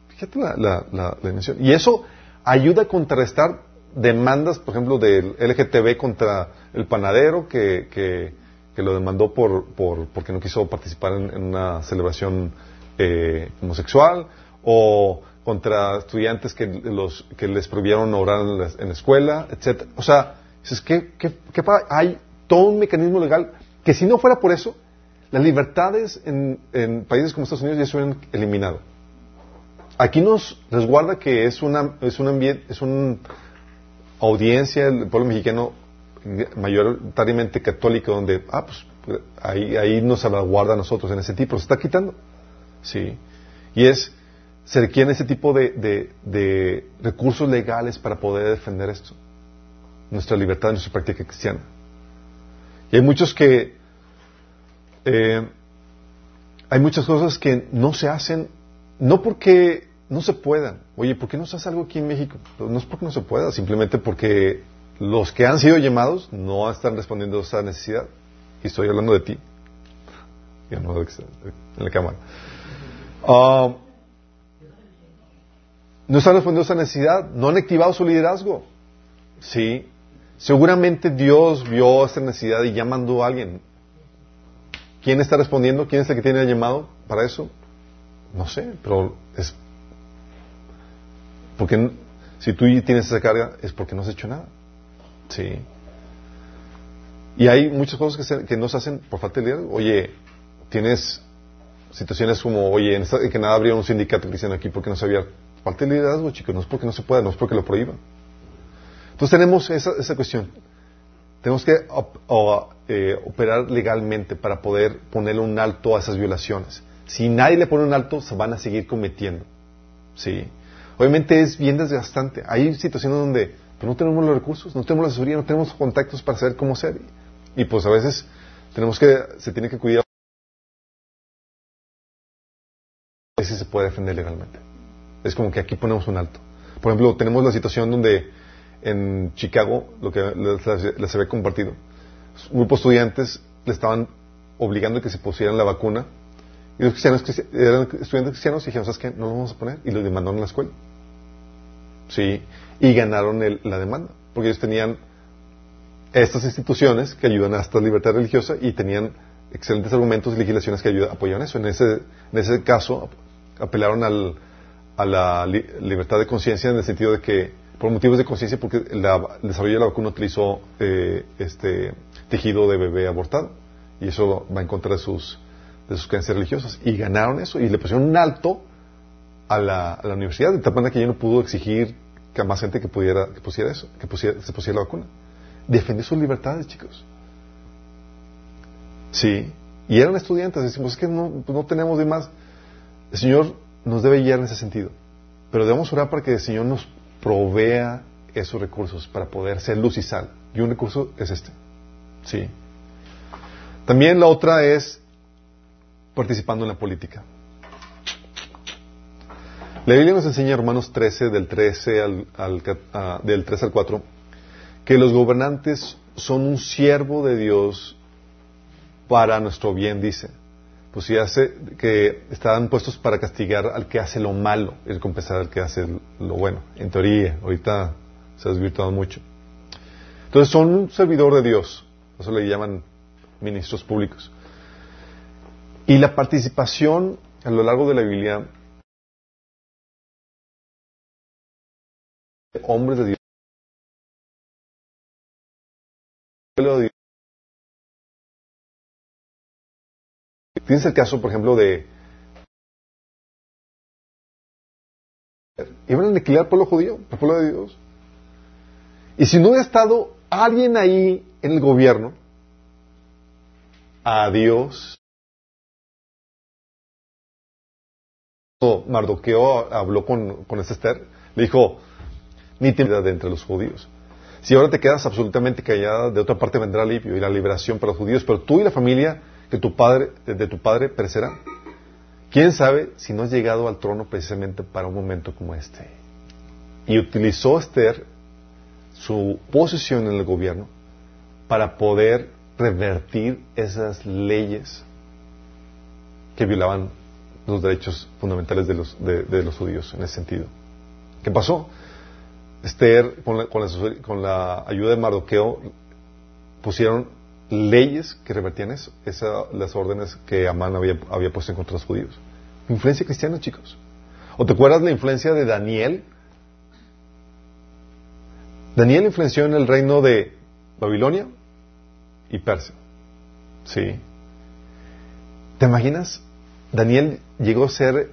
Fíjate la, la, la- dimensión. Y eso ayuda a contrarrestar demandas, por ejemplo, del LGTB contra el panadero que, que, que lo demandó por, por, porque no quiso participar en, una celebración eh, homosexual, o contra estudiantes que, los, que les prohibieron orar en la, en la escuela, etcétera. O sea, dices, ¿qué, qué, qué pa- hay todo un mecanismo legal que si no fuera por eso, las libertades en, países como Estados Unidos ya se hubieran eliminado. Aquí nos resguarda que es una es un ambiente, es audiencia del pueblo mexicano mayoritariamente católica donde ah pues ahí ahí nos salvaguarda a nosotros en ese tipo. Se está quitando. Sí. Y es se requieren ese tipo de, de, de recursos legales para poder defender esto. Nuestra libertad nuestra práctica cristiana. Y hay muchos que eh, hay muchas cosas que no se hacen no porque no se puedan. Oye, ¿por qué no se hace algo aquí en México? No es porque no se pueda, simplemente porque los que han sido llamados no están respondiendo a esa necesidad. Y estoy hablando de ti. Ya no en la cámara. Ah, no están respondiendo a esa necesidad, no han activado su liderazgo. Sí. Seguramente Dios vio esta necesidad y ya mandó a alguien. ¿Quién está respondiendo? ¿Quién es el que tiene el llamado para eso? No sé, pero es porque si tú tienes esa carga es porque no has hecho nada. Sí. Y hay muchas cosas que no se hacen por falta de liderazgo. Oye, tienes situaciones como, oye, en, esta- en Canadá abrieron un sindicato cristiano aquí porque no se había falta de liderazgo, chicos, no es porque no se pueda, no es porque lo prohíban. Entonces tenemos esa, esa cuestión. Tenemos que eh, operar legalmente para poder ponerle un alto a esas violaciones. Si nadie le pone un alto, se van a seguir cometiendo. Sí. Obviamente es bien desgastante. Hay situaciones donde pues, no tenemos los recursos, no tenemos la asesoría, no tenemos contactos para saber cómo hacer. Y pues a veces tenemos que, se tiene que cuidar. Veces se puede defender legalmente. Es como que aquí ponemos un alto. Por ejemplo, tenemos la situación donde en Chicago, lo que les, les había compartido, un grupo de estudiantes le estaban obligando a que se pusieran la vacuna y los cristianos cristi- eran estudiantes cristianos y dijeron, ¿sabes qué? No lo vamos a poner. Y lo demandaron en la escuela. Sí. Y ganaron el- la demanda. Porque ellos tenían estas instituciones que ayudan a esta libertad religiosa y tenían excelentes argumentos y legislaciones que ayudan, apoyan eso. En ese, en ese caso, apelaron al, a la li- libertad de conciencia en el sentido de que, por motivos de conciencia, porque la- el desarrollo de la vacuna utilizó eh, este tejido de bebé abortado. Y eso va en contra de sus, de sus creencias religiosas. Y ganaron eso y le pusieron un alto a la, a la universidad, de tal manera que ya no pudo exigir que más gente que pudiera, que pusiera eso, que pusiera, se pusiera la vacuna. Defendió sus libertades, chicos. Sí. Y eran estudiantes. Decimos, es que no, pues no tenemos de más. El Señor nos debe guiar en ese sentido. Pero debemos orar para que el Señor nos provea esos recursos para poder ser luz y sal. Y un recurso es este. Sí. También la otra es participando en la política. La Biblia nos enseña, Romanos 13, del 13 al, al del 3 al 4, que los gobernantes son un siervo de Dios para nuestro bien, dice. Pues si hace que están puestos para castigar al que hace lo malo y recompensar al que hace lo bueno. En teoría, ahorita se ha desvirtuado mucho. Entonces son un servidor de Dios. Eso le llaman ministros públicos. Y la participación a lo largo de la Biblia hombres de Dios. Tienes el caso, por ejemplo, de... Iban a aniquilar al pueblo judío, al pueblo de Dios. Y si no hubiera estado alguien ahí en el gobierno, a Dios. Mardoqueo habló con, con este Esther, le dijo, ni te de entre los judíos. Si ahora te quedas absolutamente callada, de otra parte vendrá alivio y la liberación para los judíos, pero tú y la familia que tu padre, de tu padre perecerán. ¿Quién sabe si no has llegado al trono precisamente para un momento como este? Y utilizó Esther su posición en el gobierno para poder revertir esas leyes que violaban los derechos fundamentales de los, de, los judíos en ese sentido. ¿Qué pasó? Esther, con la, con la, con la ayuda de Mardoqueo, pusieron leyes que revertían eso, esa, las órdenes que Amán había, había puesto en contra de los judíos. Influencia cristiana, chicos. ¿O te acuerdas la influencia de Daniel? Daniel influenció en el reino de Babilonia y Persia. Sí. ¿Te imaginas? Daniel llegó a ser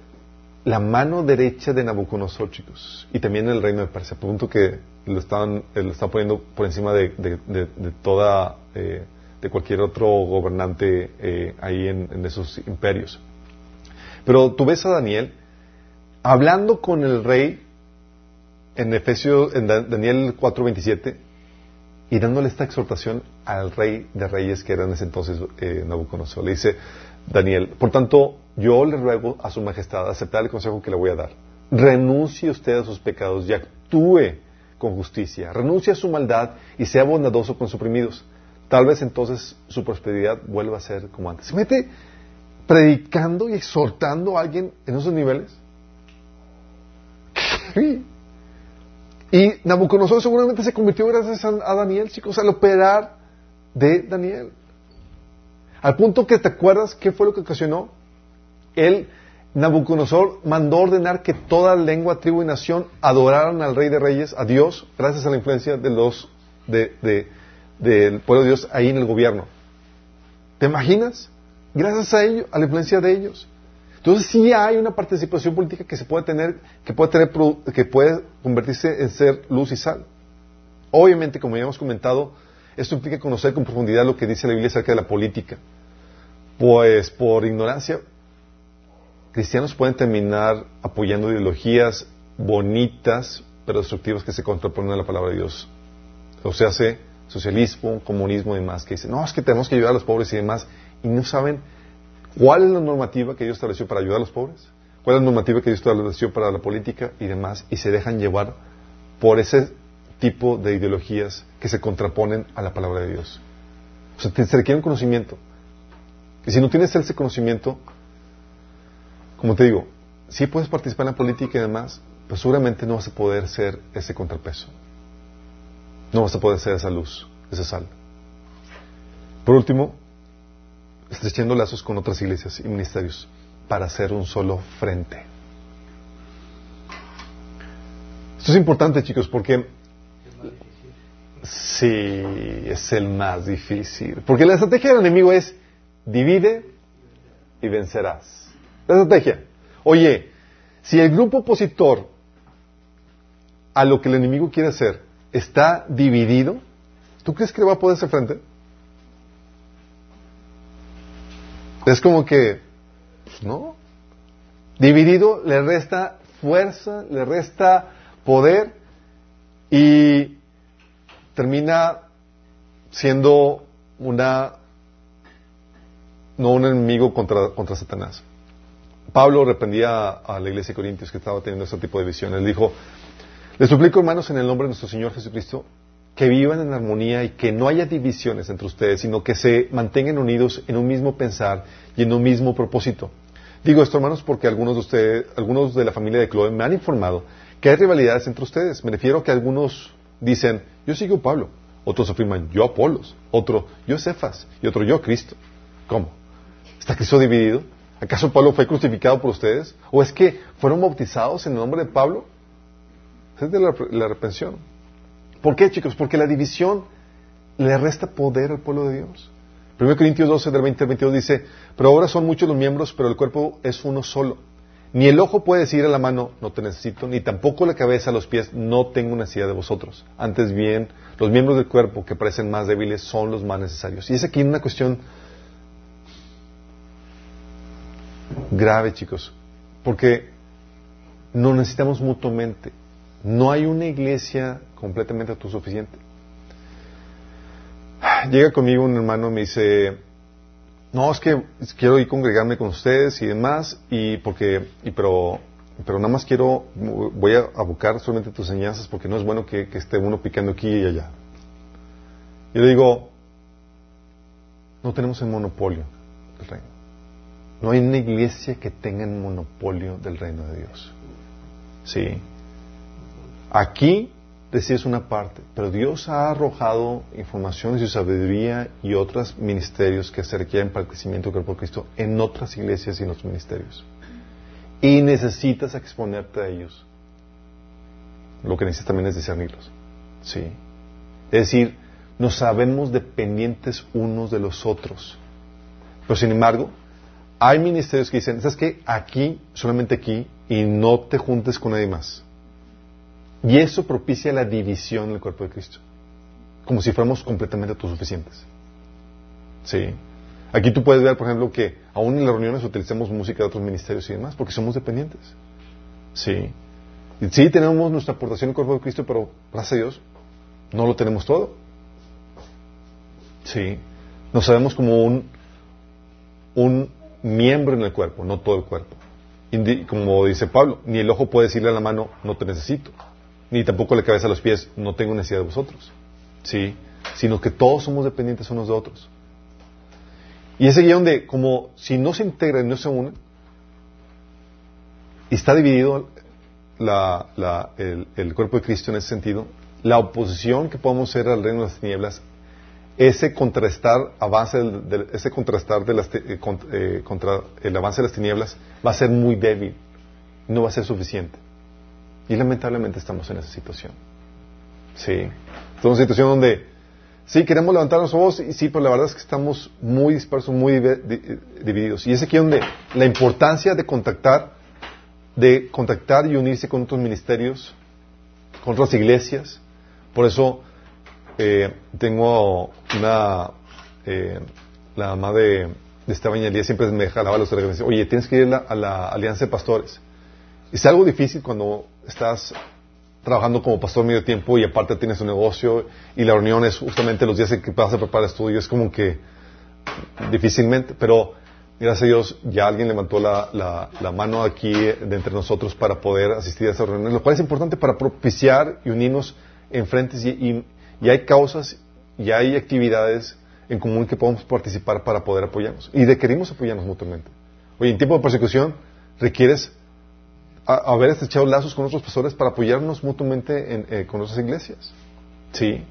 la mano derecha de Nabucodonosor, chicos, y también el reino de Persia, punto que lo estaban, lo estaban poniendo por encima de, de, de, de toda, eh, de cualquier otro gobernante eh, ahí en, esos imperios. Pero tú ves a Daniel hablando con el rey en Efesios, en Daniel 4:27 y dándole esta exhortación al rey de reyes que era en ese entonces eh, Nabucodonosor. Le dice Daniel, por tanto, yo le ruego a su majestad aceptar el consejo que le voy a dar. Renuncie usted a sus pecados y actúe con justicia. Renuncie a su maldad y sea bondadoso con sus oprimidos. Tal vez entonces su prosperidad vuelva a ser como antes. Se mete predicando y exhortando a alguien en esos niveles. Y Nabucodonosor seguramente se convirtió gracias a Daniel, chicos, al operar de Daniel. Al punto que te acuerdas qué fue lo que ocasionó. Él, Nabucodonosor, mandó ordenar que toda lengua, tribu y nación adoraran al Rey de Reyes, a Dios, gracias a la influencia de los, de, de, del pueblo de Dios ahí en el gobierno. ¿Te imaginas? Gracias a ellos, a la influencia de ellos. Entonces sí hay una participación política que se puede tener, que puede tener, que puede convertirse en ser luz y sal. Obviamente, como ya hemos comentado, esto implica conocer con profundidad lo que dice la Biblia acerca de la política. Pues por ignorancia, cristianos pueden terminar apoyando ideologías bonitas, pero destructivas que se contraponen a la palabra de Dios. O sea, hace socialismo, comunismo y demás, que dicen, no, es que tenemos que ayudar a los pobres y demás, y no saben cuál es la normativa que Dios estableció para ayudar a los pobres, cuál es la normativa que Dios estableció para la política y demás, y se dejan llevar por ese tipo de ideologías que se contraponen a la palabra de Dios. O sea, se requiere un conocimiento. Y si no tienes ese conocimiento, como te digo, sí puedes participar en la política y demás, pero seguramente no vas a poder ser ese contrapeso. No vas a poder ser esa luz, esa sal. Por último, estrechando lazos con otras iglesias y ministerios para hacer un solo frente. Esto es importante, chicos, porque sí, es el más difícil. Porque la estrategia del enemigo es divide y vencerás. La estrategia. Oye, si el grupo opositor a lo que el enemigo quiere hacer está dividido, ¿tú crees que le va a poder hacer frente? Es como que, pues no. Dividido le resta fuerza, le resta poder y termina siendo una no un enemigo contra, contra Satanás. Pablo reprendía a la iglesia de Corintios que estaba teniendo ese tipo de visiones. Dijo, les suplico hermanos en el nombre de nuestro Señor Jesucristo que vivan en armonía y que no haya divisiones entre ustedes, sino que se mantengan unidos en un mismo pensar y en un mismo propósito. Digo esto, hermanos, porque algunos de ustedes, algunos de la familia de Chloe me han informado que hay rivalidades entre ustedes. Me refiero a que algunos dicen, yo sigo Pablo, otros afirman, yo Apolos, otro, yo Cefas, y otro, yo Cristo. ¿Cómo? ¿Está Cristo dividido? ¿Acaso Pablo fue crucificado por ustedes? ¿O es que fueron bautizados en el nombre de Pablo? De la, la reprensión. ¿Por qué, chicos? Porque la división le resta poder al pueblo de Dios. 1 Corintios 12, del 20 al 22 dice, pero ahora son muchos los miembros, pero el cuerpo es uno solo. Ni el ojo puede decir a la mano, no te necesito, ni tampoco la cabeza a los pies, no tengo necesidad de vosotros. Antes bien, los miembros del cuerpo que parecen más débiles son los más necesarios. Y es aquí una cuestión grave, chicos, porque nos necesitamos mutuamente. No hay una iglesia completamente autosuficiente. Llega conmigo un hermano y me dice, no, es que quiero ir congregarme con ustedes y demás, y porque, y pero, pero nada más quiero, voy a, a buscar solamente tus enseñanzas porque no es bueno que, que esté uno picando aquí y allá. Yo le digo, no tenemos el monopolio del reino. No hay una iglesia que tenga el monopolio del reino de Dios. Sí. Aquí recibes una parte, pero Dios ha arrojado información de su sabiduría y otros ministerios que se requieren para el crecimiento del cuerpo de Cristo en otras iglesias y en otros ministerios. Y necesitas exponerte a ellos. Lo que necesitas también es discernirlos. Sí. Es decir, nos sabemos dependientes unos de los otros. Pero sin embargo, hay ministerios que dicen, ¿sabes qué? Aquí, solamente aquí, y no te juntes con nadie más. Y eso propicia la división del cuerpo de Cristo. Como si fuéramos completamente autosuficientes. Sí. Aquí tú puedes ver, por ejemplo, que aún en las reuniones utilizamos música de otros ministerios y demás, porque somos dependientes. Sí. Sí, tenemos nuestra aportación al cuerpo de Cristo, pero gracias a Dios, no lo tenemos todo. Sí. Nos sabemos como un, miembro en el cuerpo, no todo el cuerpo. Como dice Pablo, ni el ojo puede decirle a la mano, no te necesito. Ni tampoco la cabeza a los pies, no tengo necesidad de vosotros. ¿Sí? Sino que todos somos dependientes unos de otros. Y ese guion de, como si no se integran y no se unen, y está dividido el, cuerpo de Cristo en ese sentido, la oposición que podemos hacer al reino de las tinieblas, ese contrastar avance del, ese contrastar de las, eh, eh, contra el avance de las tinieblas va a ser muy débil, no va a ser suficiente. Y lamentablemente estamos en esa situación. Sí. Estamos en una situación donde sí queremos levantar nuestra voz y sí, pero la verdad es que estamos muy dispersos, muy divididos. Y es aquí donde la importancia de contactar, de contactar y unirse con otros ministerios, con otras iglesias. Por eso eh, tengo una eh, la mamá de, de Esteban siempre me jalaba los orejas oye, tienes que ir a la, a la Alianza de Pastores. Es algo difícil cuando estás trabajando como pastor medio tiempo y aparte tienes un negocio y la reunión es justamente los días en que vas a preparar estudio, es como que difícilmente, pero Gracias a Dios, ya alguien levantó la, la- mano aquí de entre nosotros para poder asistir a esas reuniones, lo cual es importante para propiciar y unirnos en frentes y, y- y hay causas y hay actividades en común que podemos participar para poder apoyarnos. Y requerimos apoyarnos mutuamente. Oye, en tiempo de persecución requieres a- haber estrechado lazos con otros pastores para apoyarnos mutuamente en- eh, con otras iglesias. Sí.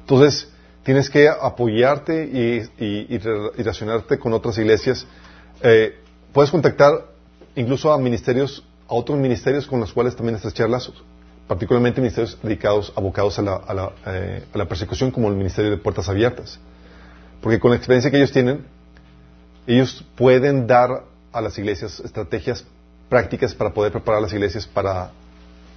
Entonces, tienes que apoyarte y, y relacionarte con otras iglesias. Eh, puedes contactar incluso a ministerios, a otros ministerios con los cuales también estrechar lazos. Particularmente ministerios dedicados, abocados a la, a la, eh, a la persecución, como el Ministerio de Puertas Abiertas. Porque con la experiencia que ellos tienen, ellos pueden dar a las iglesias estrategias prácticas para poder preparar las iglesias para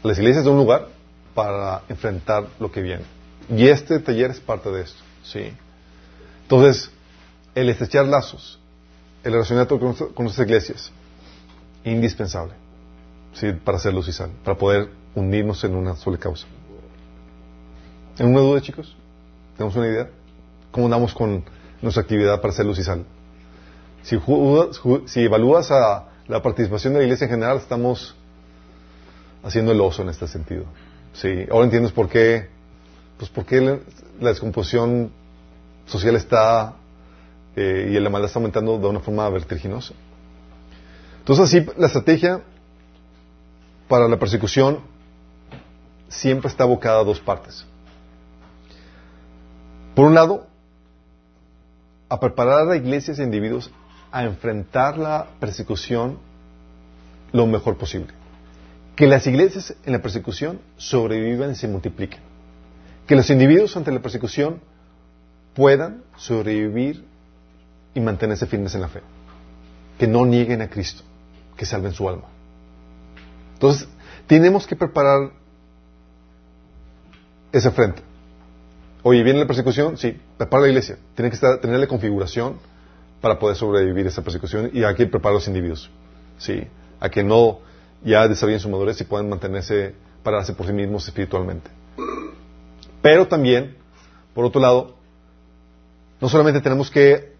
las iglesias de un lugar para enfrentar lo que viene. Y este taller es parte de esto, ¿sí? Entonces, el estrechar lazos, el relacionamiento con, con nuestras iglesias, indispensable, ¿sí? Para hacer luz y sal, para poder unirnos en una sola causa. ¿En una duda, chicos? ¿Tenemos una idea? ¿Cómo andamos con nuestra actividad para hacer luz y sal? Si, si evalúas a la participación de la iglesia en general, estamos haciendo el oso en este sentido. Sí, ahora entiendes por qué, pues por qué la, descomposición social está eh, y la maldad está aumentando de una forma vertiginosa. Entonces, así, la estrategia para la persecución siempre está abocada a dos partes. Por un lado, a preparar a iglesias e individuos a enfrentar la persecución lo mejor posible. Que las iglesias en la persecución sobrevivan y se multipliquen. Que los individuos ante la persecución puedan sobrevivir y mantenerse firmes en la fe. Que no nieguen a Cristo, que salven su alma. Entonces, tenemos que preparar ese frente. Oye, ¿viene la persecución? Sí, prepara la iglesia. Tiene que estar, tener la configuración para poder sobrevivir a esa persecución y hay que preparar a los individuos. Sí, a que no ya desarrollen su madurez y puedan mantenerse, pararse por sí mismos espiritualmente. Pero también, por otro lado, no solamente tenemos que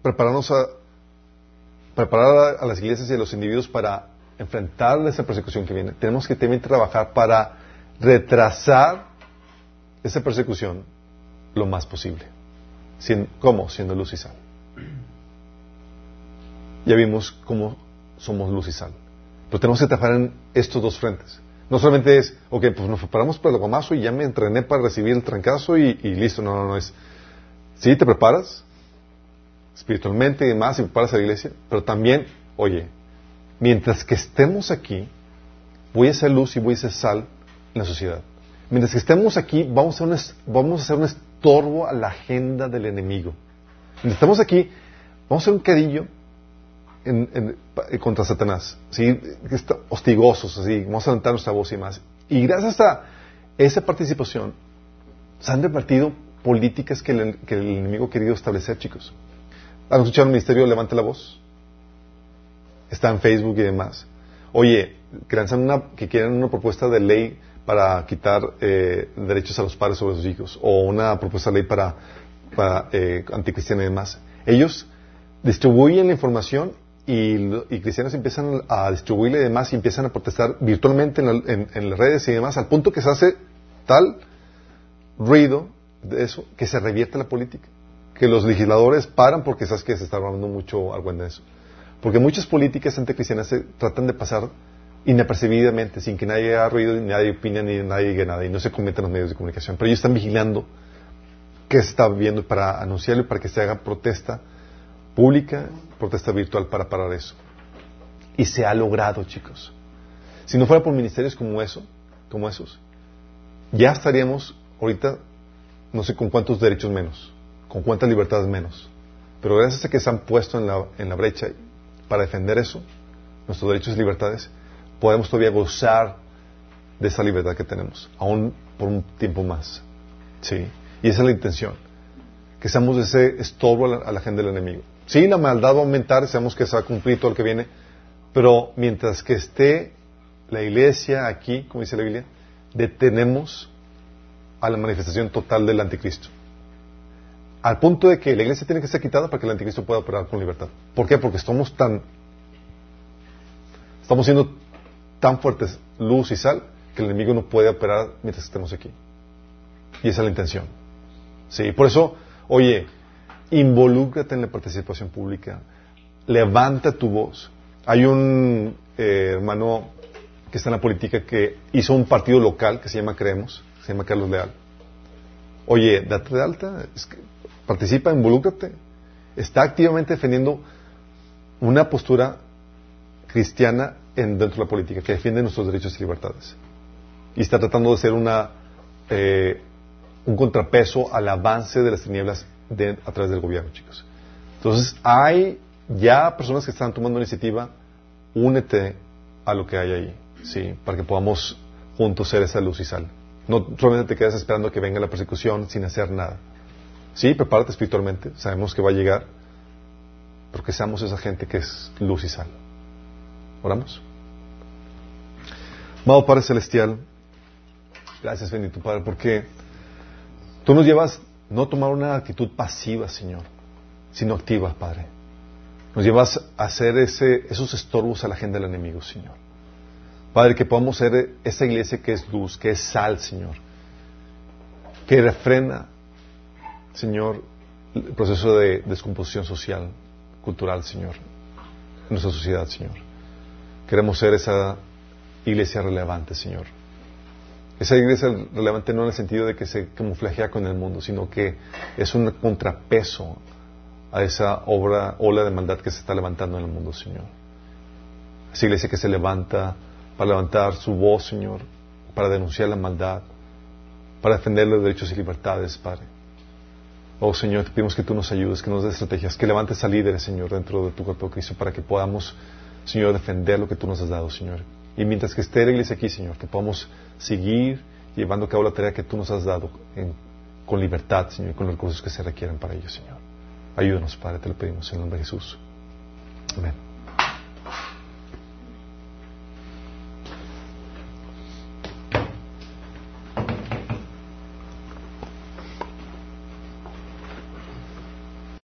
prepararnos a preparar a, a las iglesias y a los individuos para enfrentar esa persecución que viene, tenemos que también trabajar para retrasar esa persecución lo más posible. ¿Cómo? Siendo luz y sal. Ya vimos cómo somos luz y sal. Pero tenemos que trabajar en estos dos frentes. No solamente es, ok, pues nos preparamos para el gomazo y ya me entrené para recibir el trancazo y, y listo. No, no, no es. Sí, te preparas espiritualmente y demás y preparas a la iglesia, pero también, oye, mientras que estemos aquí, voy a ser luz y voy a ser sal en la sociedad. Mientras que estemos aquí, vamos a un, vamos a ser un estorbo a la agenda del enemigo. Mientras estamos aquí, vamos a ser un cadillo en- en- eh, contra Satanás, ¿sí? Hostigosos, así, vamos a levantar nuestra voz y más. Y gracias a esa participación, se han repartido políticas que el, que el enemigo ha querido establecer, chicos. ¿Han escuchado el ministerio Levante la Voz? Está en Facebook y demás. Oye, que lanzan una, que quieren una propuesta de ley para quitar eh, derechos a los padres sobre sus hijos, o una propuesta de ley para, para eh, anticristiana y demás. Ellos distribuyen la información y, y cristianos empiezan a distribuirla y demás y empiezan a protestar virtualmente en, la- en- en las redes y demás, al punto que se hace tal ruido de eso que se revierte la política. Que los legisladores paran porque sabes que se está hablando mucho algo en eso. Porque muchas políticas anticristianas se tratan de pasar inapercibidamente, sin que nadie haga ruido, ni nadie opine, ni nadie diga nada, y no se cometen los medios de comunicación. Pero ellos están vigilando qué se está viendo para anunciarlo y para que se haga protesta pública, protesta virtual para parar eso. Y se ha logrado, chicos. Si no fuera por ministerios como eso, como esos, ya estaríamos ahorita, no sé con cuántos derechos menos, con cuántas libertades menos. Pero gracias a que se han puesto en la, en la brecha para defender eso, nuestros derechos y libertades, podemos todavía gozar de esa libertad que tenemos, aún por un tiempo más. ¿Sí? Y esa es la intención, que seamos ese estorbo a la, a la agenda del enemigo. Sí, la maldad va a aumentar, sabemos que se va a cumplir todo lo que viene, pero mientras que esté la iglesia aquí, como dice la Biblia, detenemos a la manifestación total del anticristo. al punto de que la iglesia tiene que ser quitada para que el anticristo pueda operar con libertad. ¿Por qué? Porque estamos tan, estamos siendo tan fuertes, luz y sal, que el enemigo no puede operar mientras estemos aquí. Y esa es la intención. Sí, por eso, oye, involúcrate en la participación pública, levanta tu voz. Hay un eh, hermano que está en la política que hizo un partido local que se llama Creemos, se llama Carlos Leal. Oye, date de alta, que participa, involúcrate. Está activamente defendiendo una postura cristiana en, dentro de la política, que defiende nuestros derechos y libertades. Y está tratando de ser una, eh, un contrapeso al avance de las tinieblas de- a través del gobierno, chicos. Entonces, hay ya personas que están tomando iniciativa, únete a lo que hay ahí, ¿sí? Para que podamos juntos ser esa luz y sal. No solamente te quedas esperando que venga la persecución sin hacer nada. Sí, prepárate espiritualmente, sabemos que va a llegar, pero que seamos esa gente que es luz y sal. ¿Oramos? Amado Padre Celestial, gracias bendito Padre, porque tú nos llevas no tomar una actitud pasiva, Señor, sino activa, Padre. Nos llevas a hacer ese, esos estorbos a la agenda del enemigo, Señor. Padre, que podamos ser esa iglesia que es luz, que es sal, Señor, que refrena, Señor, el proceso de descomposición social, cultural, Señor, en nuestra sociedad, Señor. Queremos ser esa iglesia relevante, Señor. Esa iglesia relevante no en el sentido de que se camuflajea con el mundo, sino que es un contrapeso a esa obra, ola de maldad que se está levantando en el mundo, Señor. Esa iglesia que se levanta para levantar su voz, Señor, para denunciar la maldad, para defender los derechos y libertades, Padre. Oh Señor, te pedimos que tú nos ayudes, que nos des estrategias, que levantes a líderes, Señor, dentro de tu cuerpo de Cristo, para que podamos, Señor, defender lo que tú nos has dado, Señor. Y mientras que esté la iglesia aquí, Señor, que podamos seguir llevando a cabo la tarea que tú nos has dado en- con libertad, Señor, y con los recursos que se requieren para ello, Señor. Ayúdanos, Padre, te lo pedimos en el nombre de Jesús. Amén.